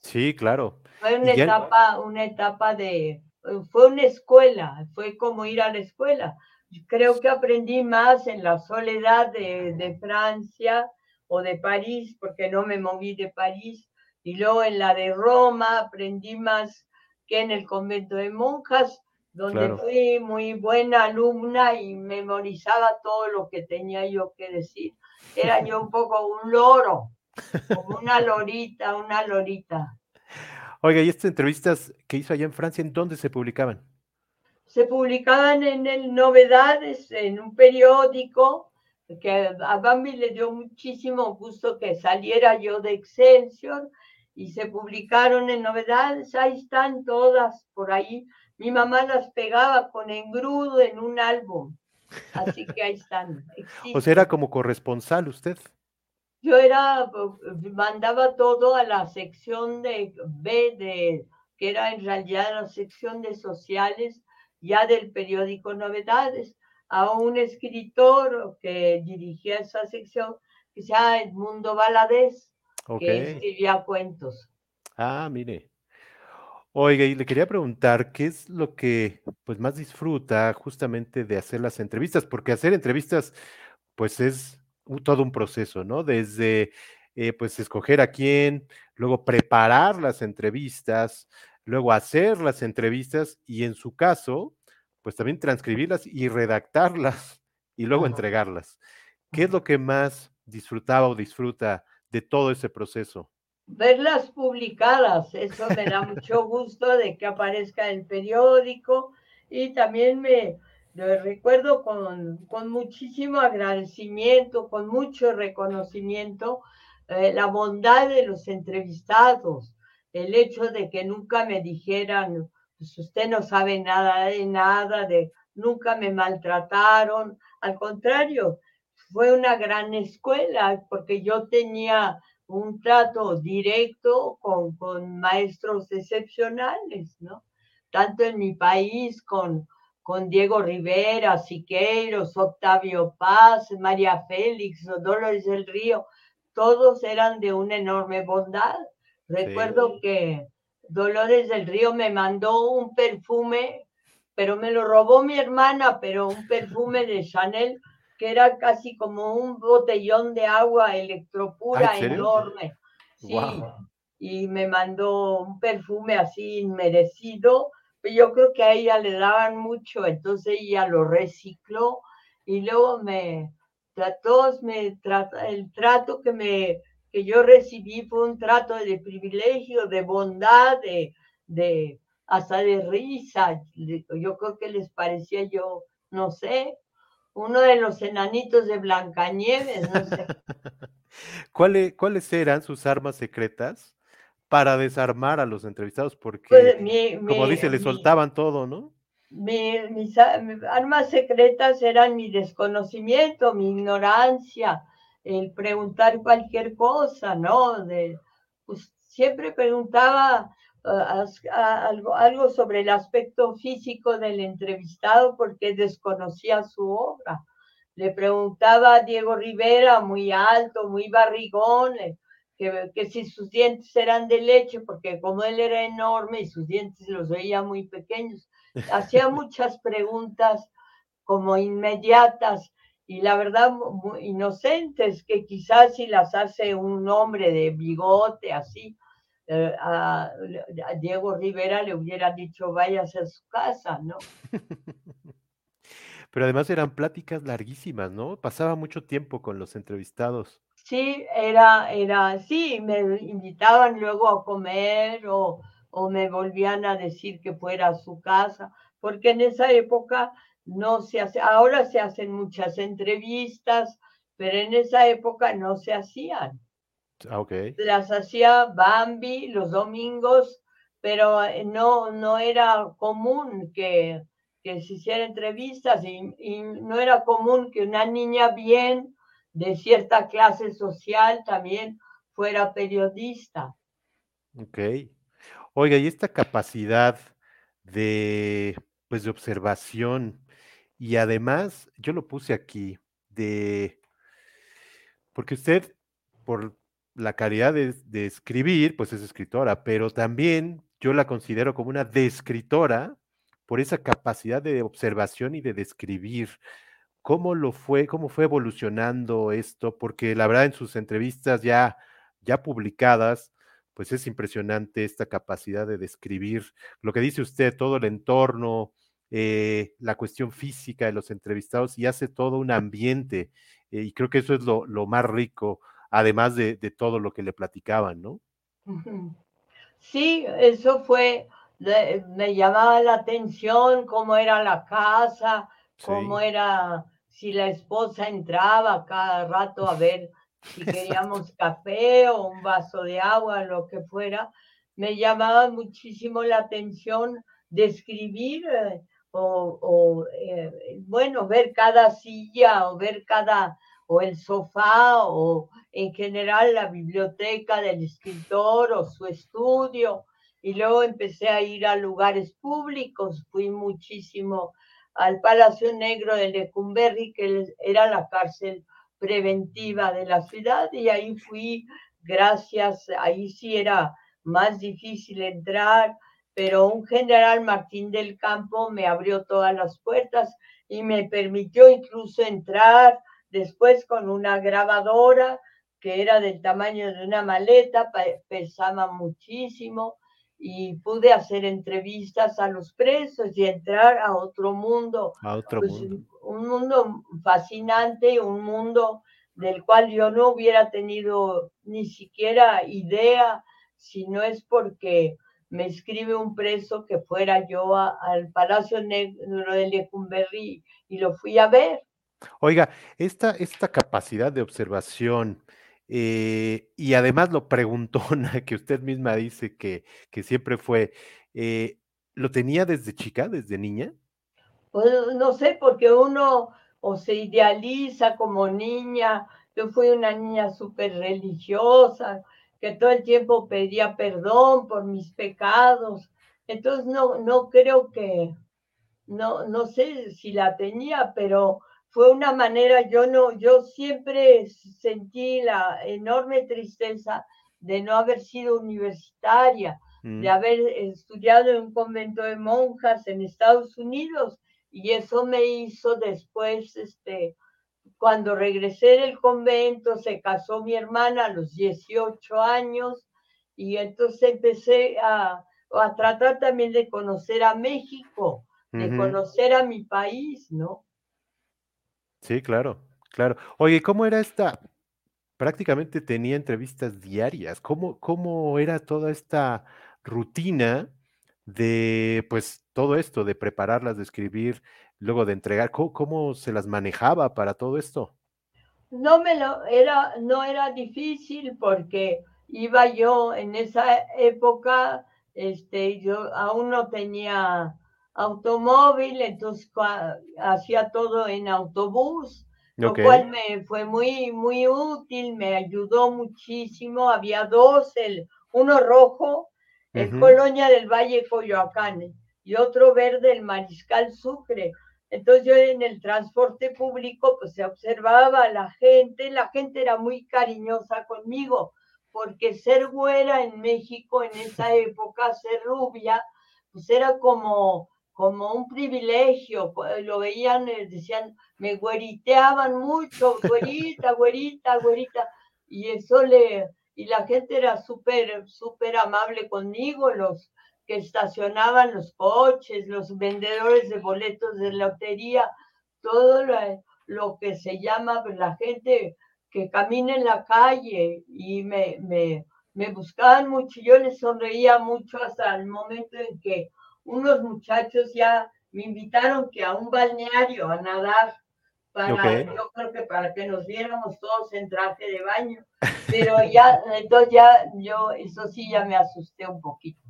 S1: Sí, claro.
S2: Fue una etapa, una etapa de, fue una escuela, fue como ir a la escuela. Creo que aprendí más en la soledad de, de Francia o de París, porque no me moví de París, y luego en la de Roma aprendí más que en el convento de monjas, donde fui muy buena alumna y memorizaba todo lo que tenía yo que decir. Era yo un poco un loro, como una lorita, una lorita.
S1: Oiga, ¿y estas entrevistas que hizo allá en Francia, en dónde se publicaban?
S2: Se publicaban en el Novedades, en un periódico, que a Bambi le dio muchísimo gusto que saliera yo de Excelsior, y se publicaron en Novedades, ahí están todas por ahí. Mi mamá las pegaba con engrudo en un álbum, así que ahí están.
S1: O sea, era como corresponsal usted
S2: yo era, mandaba todo a la sección de B, de, que era en realidad la sección de sociales ya del periódico Novedades, a un escritor que dirigía esa sección, que se llama Edmundo Valadez, que escribía cuentos.
S1: Ah, mire. Oiga, y le quería preguntar, ¿qué es lo que pues más disfruta justamente de hacer las entrevistas? Porque hacer entrevistas, pues es todo un proceso, ¿no? Desde, eh, pues, escoger a quién, luego preparar las entrevistas, luego hacer las entrevistas y en su caso, pues también transcribirlas y redactarlas y luego entregarlas. ¿Qué es lo que más disfrutaba o disfruta de todo ese proceso?
S2: Verlas publicadas, eso me da mucho gusto de que aparezca en el periódico y también me, lo recuerdo con, con, muchísimo agradecimiento, con mucho reconocimiento, eh, la bondad de los entrevistados, el hecho de que nunca me dijeran, pues usted no sabe nada de nada, de nunca me maltrataron, al contrario, fue una gran escuela porque yo tenía un trato directo con, maestros excepcionales, ¿no? Tanto en mi país con Diego Rivera, Siqueiros, Octavio Paz, María Félix, Dolores del Río, todos eran de una enorme bondad. Recuerdo que Dolores del Río me mandó un perfume, pero me lo robó mi hermana, pero un perfume de Chanel que era casi como un botellón de agua electropura enorme. Sí, y me mandó un perfume así inmerecido yo creo que a ella le daban mucho, entonces ella lo recicló y luego me trató, me el trato que me que yo recibí fue un trato de privilegio, de bondad, de, de hasta de risa. Yo creo que les parecía yo, no sé, uno de los enanitos de Blancanieves, no sé.
S1: ¿Cuáles, ¿Cuáles eran sus armas secretas? para desarmar a los entrevistados, porque, pues, como dice, le soltaban todo, ¿no?
S2: mis armas secretas eran mi desconocimiento, mi ignorancia, el preguntar cualquier cosa, ¿no? De, pues, siempre preguntaba algo, algo sobre el aspecto físico del entrevistado porque desconocía su obra. le preguntaba a Diego Rivera, muy alto, muy barrigón, eh, que, que, si sus dientes eran de leche, porque como él era enorme y sus dientes los veía muy pequeños, hacía muchas preguntas como inmediatas y la verdad muy inocentes, que quizás si las hace un hombre de bigote así, eh, a, a, Diego Rivera le hubiera dicho váyase a su casa, ¿no?
S1: Pero además eran pláticas larguísimas, ¿no? Pasaba mucho tiempo con los entrevistados.
S2: Sí, era, era, sí, me invitaban luego a comer o, o me volvían a decir que fuera a su casa, porque en esa época no se hace, ahora se hacen muchas entrevistas, pero en esa época no se hacían.
S1: Ah, okay.
S2: Las hacía Bambi los domingos, pero eh, no, no era común que, que se hicieran entrevistas y, y, no era común que una niña bien de cierta clase social también fuera periodista.
S1: Ok. Oiga, y esta capacidad de, pues, de observación y además, yo lo puse aquí, de, porque usted, por la calidad de, escribir, pues es escritora, pero también yo la considero como una descritora por esa capacidad de observación y de describir. ¿Cómo lo fue, cómo fue evolucionando esto? Porque la verdad en sus entrevistas ya, ya publicadas, pues es impresionante esta capacidad de describir lo que dice usted, todo el entorno, eh, la cuestión física de los entrevistados y hace todo un ambiente. Eh, y creo que eso es lo, lo más rico, además de, de, todo lo que le platicaban, ¿no?
S2: Sí, eso fue, me llamaba la atención cómo era la casa, cómo sí. era, si la esposa entraba cada rato a ver si queríamos café o un vaso de agua, lo que fuera, me llamaba muchísimo la atención describir eh, o, eh, bueno, ver cada silla o ver cada, o el sofá o en general la biblioteca del escritor o su estudio. Y luego empecé a ir a lugares públicos, fui muchísimo al Palacio Negro de Lecumberri, que era la cárcel preventiva de la ciudad, y ahí fui, gracias, ahí sí era más difícil entrar, pero un general Martín del Campo me abrió todas las puertas y me permitió incluso entrar después con una grabadora que era del tamaño de una maleta, pesaba muchísimo y pude hacer entrevistas a los presos y entrar a otro mundo,
S1: a otro
S2: pues,
S1: mundo.
S2: un mundo fascinante, un mundo del cual yo no hubiera tenido ni siquiera idea si no es porque me escribe un preso que fuera yo a, al Palacio Negro de Lecumberri y lo fui a ver.
S1: Oiga, esta, esta capacidad de observación eh, y además lo preguntona que usted misma dice que, que siempre fue, eh, ¿lo tenía desde chica, desde niña?
S2: Pues no sé, porque uno o se idealiza como niña. Yo fui una niña súper religiosa, que todo el tiempo pedía perdón por mis pecados. Entonces no, no creo que, no, no sé si la tenía, pero fue una manera, yo no, yo siempre sentí la enorme tristeza de no haber sido universitaria, mm. de haber estudiado en un convento de monjas en Estados Unidos, y eso me hizo después, este, cuando regresé del convento, se casó mi hermana a los 18 años, y entonces empecé a, a tratar también de conocer a México, de uh -huh. conocer a mi país, ¿no?
S1: Sí, claro, claro. Oye, ¿cómo era esta? Prácticamente tenía entrevistas diarias. ¿Cómo, cómo era toda esta rutina de, pues, todo esto, de prepararlas, de escribir, luego de entregar? ¿Cómo, cómo se las manejaba para todo esto?
S2: No me lo era, no era difícil porque iba yo en esa época, este, yo aún no tenía automóvil, entonces hacía todo en autobús, okay. lo cual me fue muy, muy útil, me ayudó muchísimo. Había dos, el, uno rojo, el uh -huh. Colonia del Valle Coyoacán, y otro verde, el Mariscal Sucre. Entonces yo en el transporte público pues se observaba a la gente, la gente era muy cariñosa conmigo, porque ser güera en México en esa época, ser rubia, pues era como, como un privilegio, lo veían, eh, decían, me güeriteaban mucho, güerita, güerita, güerita, y eso le, y la gente era súper, súper amable conmigo, los que estacionaban los coches, los vendedores de boletos de lotería, todo lo, que se llama pues, la gente que camina en la calle y me, me, me buscaban mucho, yo les sonreía mucho hasta el momento en que unos muchachos ya me invitaron que a un balneario a nadar para, yo creo que para que nos viéramos todos en traje de baño, pero ya, entonces ya, yo, eso sí, ya me asusté un poquito.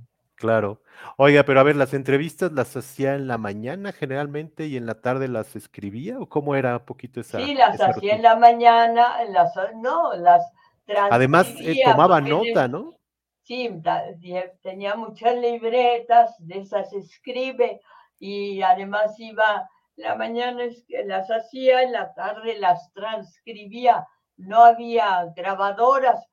S1: Claro. Oiga, pero a ver, ¿las entrevistas las hacía en la mañana generalmente y en la tarde las escribía? ¿O cómo era un poquito esa?
S2: Sí, las hacía en la mañana, las, no, las
S1: Además, eh, tomaba nota, ¿no?
S2: Sí, tenía muchas libretas, de esas escribe, y además iba, la mañana es que las hacía, en la tarde las transcribía, no había grabadoras.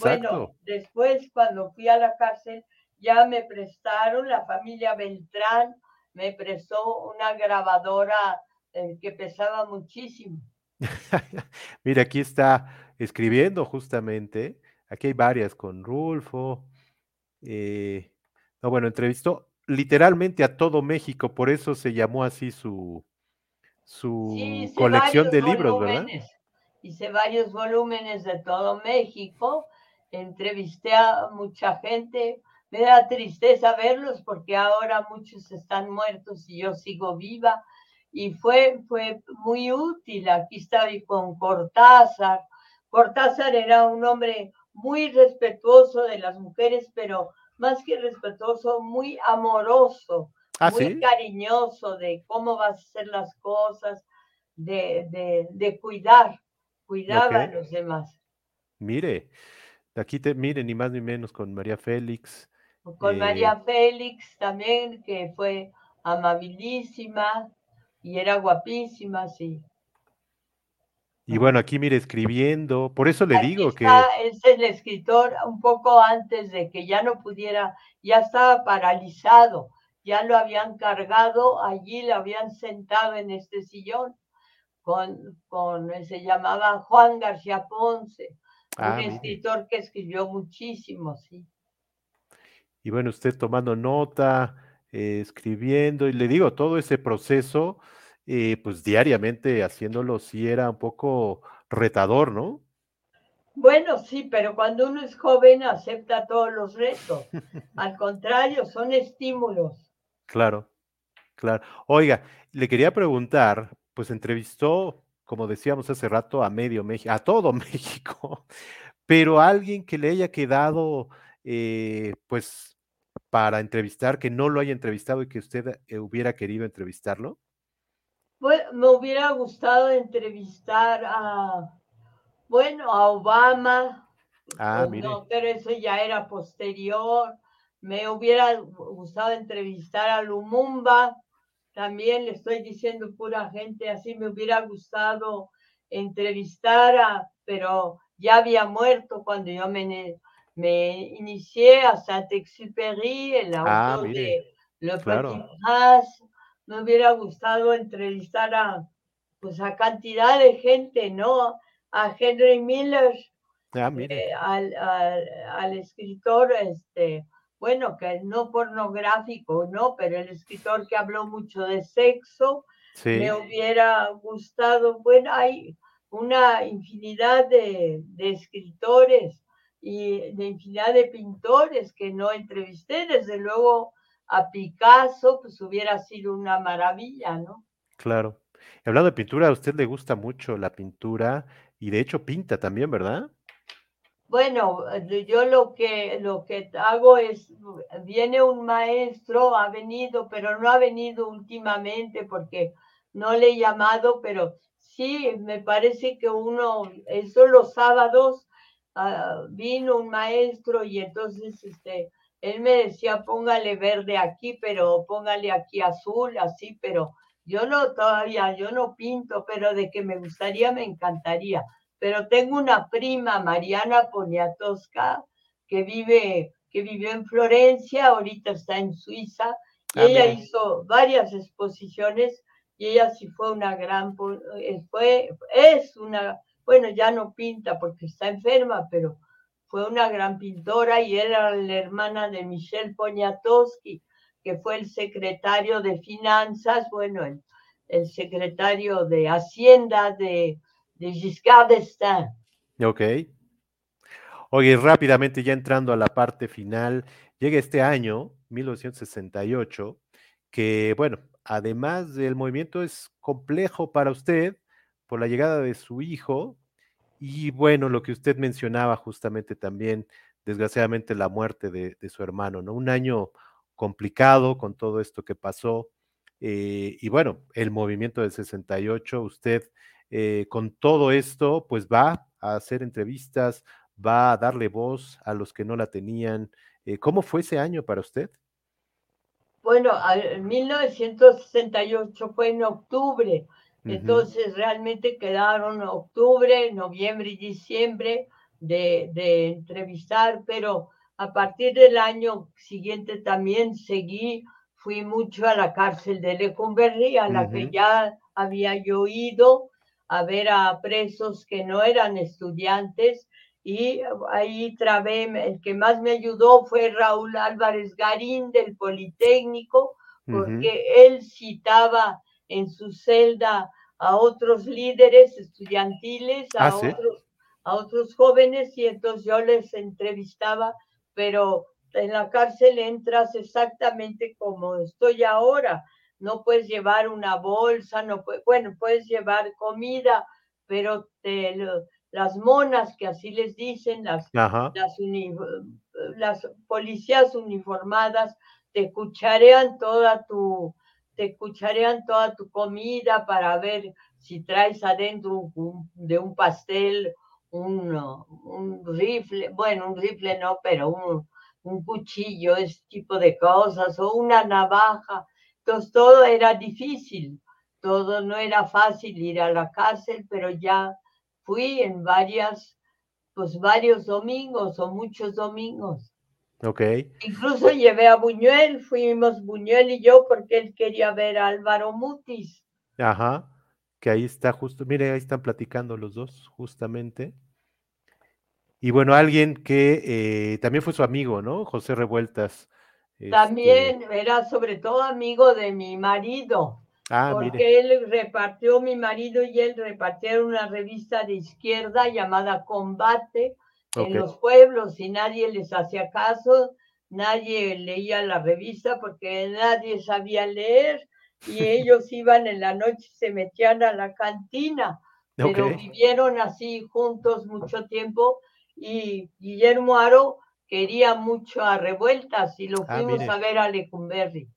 S2: Bueno, después cuando fui a la cárcel, ya me prestaron, la familia Beltrán me prestó una grabadora eh, que pesaba muchísimo.
S1: Mira, aquí está escribiendo justamente. Aquí hay varias con Rulfo. Eh, no, bueno, entrevistó literalmente a todo México, por eso se llamó así su, su colección de libros, ¿verdad?
S2: Hice varios volúmenes de todo México, entrevisté a mucha gente, me da tristeza verlos porque ahora muchos están muertos y yo sigo viva. Y fue, fue muy útil. Aquí estaba con Cortázar. Cortázar era un hombre muy respetuoso de las mujeres, pero más que respetuoso, muy amoroso, ah, muy cariñoso de cómo vas a hacer las cosas, de, de, cuidar, cuidaba a los demás.
S1: Mire, aquí te mire, ni más ni menos con María Félix,
S2: con María eh, Félix también, que fue amabilísima y era guapísima, sí.
S1: Y bueno, aquí mire, escribiendo, por eso le digo que...
S2: Es el escritor un poco antes de que ya no pudiera, ya estaba paralizado, ya lo habían cargado, allí lo habían sentado en este sillón, con, con se llamaba Juan García Ponce, un ah, escritor que escribió muchísimo, sí
S1: y bueno, usted tomando nota, eh, escribiendo, y le digo, todo ese proceso, eh, pues diariamente haciéndolo sí era un poco retador, ¿no?
S2: Bueno, sí, pero cuando uno es joven acepta todos los retos. Al contrario, son estímulos.
S1: Claro, claro. Oiga, le quería preguntar, pues entrevistó, como decíamos hace rato, a medio México, a todo México, pero alguien que le haya quedado, eh, pues, para entrevistar, que no lo haya entrevistado y que usted eh, hubiera querido entrevistarlo?
S2: Pues me hubiera gustado entrevistar a, bueno, a Obama. Ah, mire. No, pero eso ya era posterior. Me hubiera gustado entrevistar a Lumumba. También le estoy diciendo pura gente así. Me hubiera gustado entrevistar a, pero ya había muerto cuando yo me me inicié a Saint-Exupéry, el ah, autor de Le Petit Prince. Me hubiera gustado entrevistar a, pues, a cantidad de gente, ¿no? A Henry Miller, ah, eh, al, al, escritor, este, bueno, que no pornográfico, ¿no? Pero el escritor que habló mucho de sexo, me hubiera gustado, bueno, hay una infinidad de, de escritores y de infinidad de pintores que no entrevisté. Desde luego a Picasso, pues hubiera sido una maravilla, ¿no?
S1: Claro. Hablando de pintura, a usted le gusta mucho la pintura y de hecho pinta también, ¿verdad?
S2: Bueno, yo lo que, lo que hago es, viene un maestro, ha venido, pero no ha venido últimamente porque no le he llamado, pero sí, me parece que uno, eso los sábados, Ah, vino un maestro y entonces este, él me decía, póngale verde aquí, pero póngale aquí azul, así, pero Yo no todavía, yo no pinto, pero de que me gustaría, me encantaría. Pero tengo una prima, Mariana Poniatowska, que vive, que vivió en Florencia, ahorita está en Suiza, y
S1: Ah,
S2: ella hizo varias exposiciones y ella sí fue una gran, eh, fue, es una, bueno, ya no pinta porque está enferma, pero fue una gran pintora y era la hermana de Michel Poniatowski, que fue el secretario de Finanzas, bueno, el, secretario de Hacienda de, de Giscard d'Estaing.
S1: Ok. Oye, rápidamente ya entrando a la parte final, llega este año, 1968, que bueno, además del movimiento es complejo para usted por la llegada de su hijo y bueno, lo que usted mencionaba justamente también, desgraciadamente la muerte de, su hermano, ¿no? Un año complicado con todo esto que pasó. eh, y bueno, el movimiento del 68, usted eh, con todo esto, pues va a hacer entrevistas, va a darle voz a los que no la tenían. Eh, ¿Cómo fue ese año para usted?
S2: Bueno, en 1968 fue en octubre, Entonces realmente quedaron octubre, noviembre y diciembre de, de entrevistar, pero a partir del año siguiente también seguí, fui mucho a la cárcel de Lecumberri, a la que ya había yo ido a ver a presos que no eran estudiantes y ahí trabé, el que más me ayudó fue Raúl Álvarez Garín del Politécnico, porque él citaba en su celda a otros líderes estudiantiles, a,
S1: Ah, sí.
S2: otros, a otros jóvenes, y entonces yo les entrevistaba, pero en la cárcel entras exactamente como estoy ahora. No puedes llevar una bolsa, no puedes, bueno, puedes llevar comida, pero te, lo- las monas, que así les dicen, las, las, uni- las policías uniformadas, te cucharean toda tu, te cucharean toda tu comida para ver si traes adentro un, de un pastel un, un, rifle, bueno, un rifle no, pero un, un cuchillo, ese tipo de cosas, o una navaja. Entonces todo era difícil, todo no era fácil ir a la cárcel, pero ya fui en varias, pues varios domingos o muchos domingos.
S1: Ok.
S2: Incluso llevé a Buñuel, fuimos Buñuel y yo porque él quería ver a Álvaro Mutis.
S1: Ajá. Que ahí está justo, mire, ahí están platicando los dos, justamente. Y bueno, alguien que eh, también fue su amigo, ¿no? José Revueltas. Este,
S2: También era sobre todo amigo de mi marido,
S1: ah,
S2: porque
S1: mire,
S2: él repartió, mi marido y él repartieron una revista de izquierda llamada Combate en
S1: ok.
S2: los pueblos y nadie les hacía caso, nadie leía la revista porque nadie sabía leer y ellos iban en la noche y se metían a la cantina, pero vivieron así juntos mucho tiempo y Guillermo Aro quería mucho a Revueltas y lo
S1: Ah,
S2: fuimos
S1: mire.
S2: a ver a Lecumberri.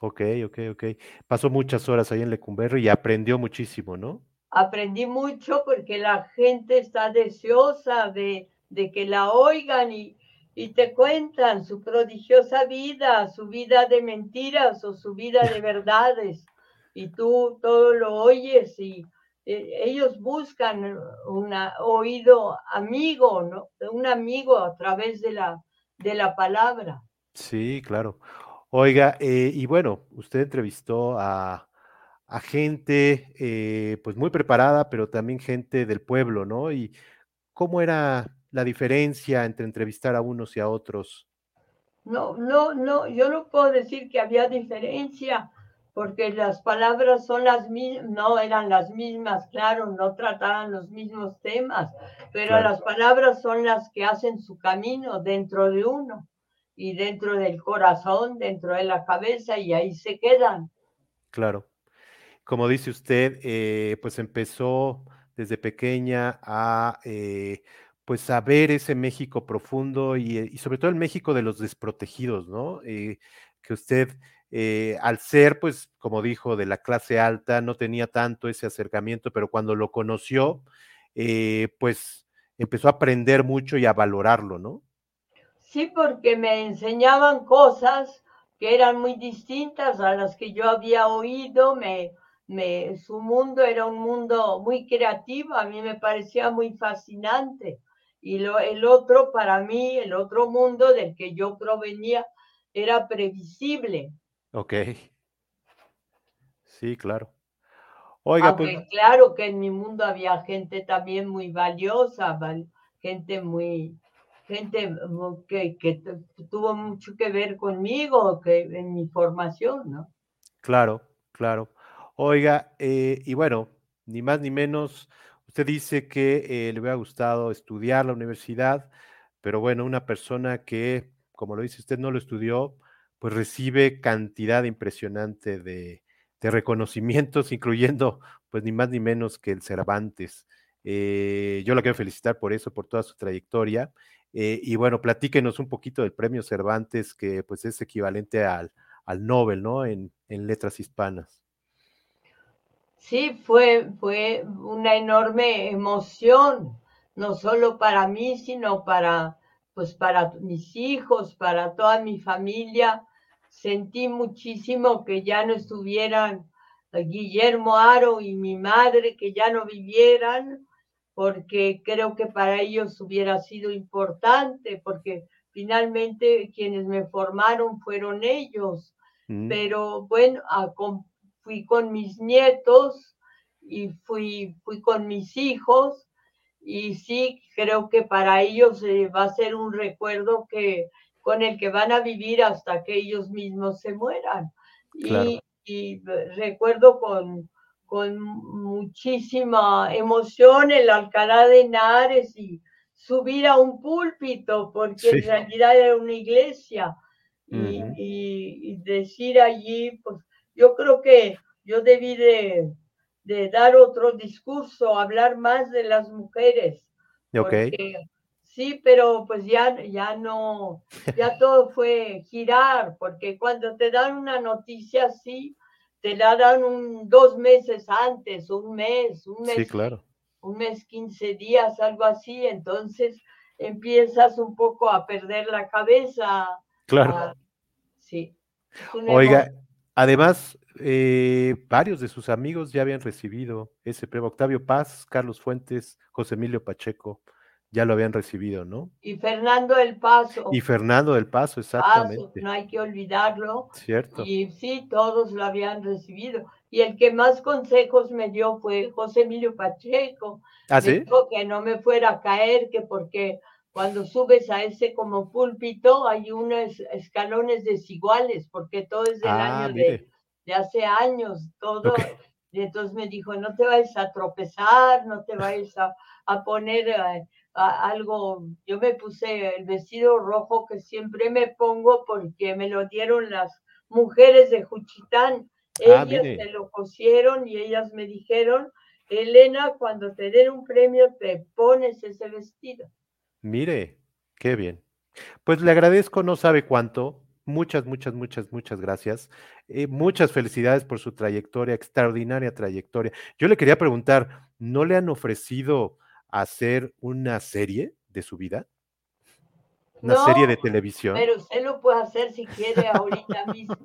S1: Ok, ok, ok. Pasó muchas horas ahí en Lecumberri y aprendió muchísimo, ¿no?
S2: Aprendí mucho porque la gente está deseosa de, de que la oigan y, y te cuentan su prodigiosa vida, su vida de mentiras o su vida de verdades. Y tú todo lo oyes y eh, ellos buscan un oído amigo, ¿no? Un amigo a través de la, de la palabra.
S1: Sí, claro. Oiga, eh, y bueno, usted entrevistó a, a gente eh, pues muy preparada, pero también gente del pueblo, ¿no? Y cómo era la diferencia entre entrevistar a unos y a otros.
S2: No, no, no, yo no puedo decir que había diferencia, porque las palabras son las mismas, no eran las mismas, claro, no trataban los mismos temas, pero
S1: Claro.
S2: las palabras son las que hacen su camino dentro de uno y dentro del corazón, dentro de la cabeza, y ahí se quedan.
S1: Claro. Como dice usted, eh, pues empezó desde pequeña a eh, pues a ver ese México profundo y, y, sobre todo el México de los desprotegidos, ¿no? Eh, que usted, eh, al ser, pues, como dijo, de la clase alta, no tenía tanto ese acercamiento, pero cuando lo conoció, eh, pues empezó a aprender mucho y a valorarlo, ¿no?
S2: Sí, porque me enseñaban cosas que eran muy distintas a las que yo había oído, me, me, su mundo era un mundo muy creativo, a mí me parecía muy fascinante. Y lo, el otro, para mí, el otro mundo del que yo provenía, era previsible.
S1: Ok. Sí, claro.
S2: Oiga, pues... claro que en mi mundo había gente también muy valiosa, gente muy, gente que, que, tuvo mucho que ver conmigo, que en mi formación, ¿no?
S1: Claro, claro. Oiga, eh, y bueno, ni más ni menos, usted dice que eh, le hubiera gustado estudiar la universidad, pero bueno, una persona que, como lo dice usted, no lo estudió, pues recibe cantidad impresionante de, reconocimientos, incluyendo pues ni más ni menos que el Cervantes. Eh, yo la quiero felicitar por eso, por toda su trayectoria. Eh, y bueno, platíquenos un poquito del premio Cervantes, que pues es equivalente al, al Nobel, ¿no? En, letras hispanas.
S2: Sí, fue, fue una enorme emoción, no solo para mí, sino para, pues para mis hijos, para toda mi familia. Sentí muchísimo que ya no estuvieran Guillermo Aro y mi madre, que ya no vivieran, porque creo que para ellos hubiera sido importante, porque finalmente quienes me formaron fueron ellos. Mm. Pero bueno, fui con mis nietos y fui, fui con mis hijos. Y sí, creo que para ellos eh, va a ser un recuerdo que con el que van a vivir hasta que ellos mismos se mueran. Y, y, recuerdo con, con muchísima emoción el Alcalá de Henares y subir a un púlpito, porque en realidad era una iglesia, y, decir allí, pues yo creo que yo debí de, dar otro discurso, hablar más de las mujeres. sí, pero pues ya, ya no, ya todo fue girar, porque cuando te dan una noticia así, te la dan un, dos meses antes, un mes, un mes,
S1: sí, claro.
S2: un mes, 15 días, algo así, entonces empiezas un poco a perder la cabeza.
S1: Claro.
S2: sí.
S1: Oiga, además, eh, varios de sus amigos ya habían recibido ese premio. Octavio Paz, Carlos Fuentes, José Emilio Pacheco, ya lo habían recibido, ¿no?
S2: Y Fernando del Paso.
S1: Y Fernando del Paso, exactamente.
S2: no hay que olvidarlo.
S1: Cierto.
S2: Y sí, todos lo habían recibido. Y el que más consejos me dio fue José Emilio Pacheco.
S1: ¿Ah, sí?
S2: Dijo que no me fuera a caer, que porque cuando subes a ese como púlpito hay unos escalones desiguales, porque todo es del
S1: ah,
S2: año de, de, hace años, todo. Y entonces me dijo, no te vayas a tropezar, no te vayas a, a poner... Eh, algo, yo me puse el vestido rojo que siempre me pongo porque me lo dieron las mujeres de Juchitán. Ah, ellas me lo cosieron y ellas me dijeron, Elena, cuando te den un premio te pones ese vestido.
S1: Mire, qué bien. Pues le agradezco, no sabe cuánto. Muchas, muchas, muchas, muchas gracias. Eh, muchas felicidades por su trayectoria, extraordinaria trayectoria. Yo le quería preguntar, ¿no le han ofrecido hacer una serie de su vida? Una serie de televisión.
S2: Pero usted lo puede hacer si quiere ahorita mismo.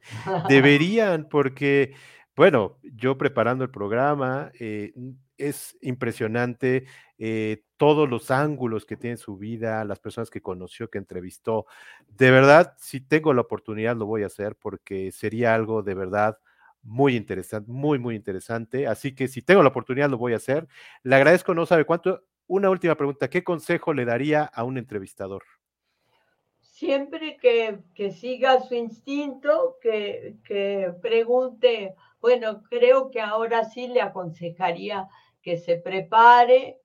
S1: Deberían, porque, bueno, yo preparando el programa, eh, es impresionante eh, todos los ángulos que tiene su vida, las personas que conoció, que entrevistó. De verdad, si tengo la oportunidad, lo voy a hacer porque sería algo de verdad muy interesante, muy, muy interesante. Así que si tengo la oportunidad, lo voy a hacer. Le agradezco, no sabe cuánto. Una última pregunta, ¿qué consejo le daría a un entrevistador?
S2: Siempre que, que siga su instinto, que, que pregunte, bueno, creo que ahora sí le aconsejaría que se prepare,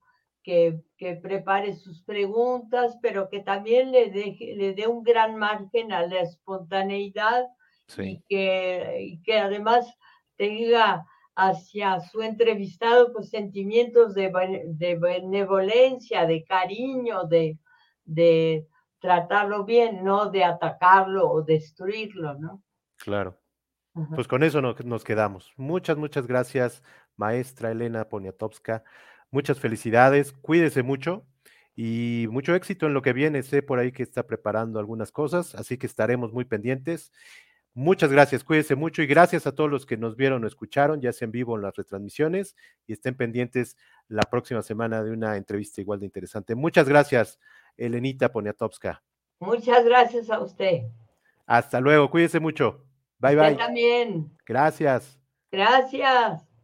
S2: que, que, prepare sus preguntas, pero que también le, deje, le dé un gran margen a la espontaneidad y, que, que además tenga hacia su entrevistado pues, sentimientos de, de benevolencia, de cariño, de, de tratarlo bien, no de atacarlo o destruirlo, ¿no?
S1: Claro. Pues con eso nos quedamos. Muchas, muchas gracias, maestra Elena Poniatowska. Muchas felicidades, cuídese mucho y mucho éxito en lo que viene. Sé por ahí que está preparando algunas cosas, así que estaremos muy pendientes. Muchas gracias, cuídense mucho y gracias a todos los que nos vieron o escucharon, ya sea en vivo en las retransmisiones y estén pendientes la próxima semana de una entrevista igual de interesante. Muchas gracias, Elenita Poniatowska.
S2: Muchas gracias a usted.
S1: Hasta luego, cuídense mucho. Bye
S2: usted
S1: bye.
S2: también.
S1: Gracias.
S2: Gracias.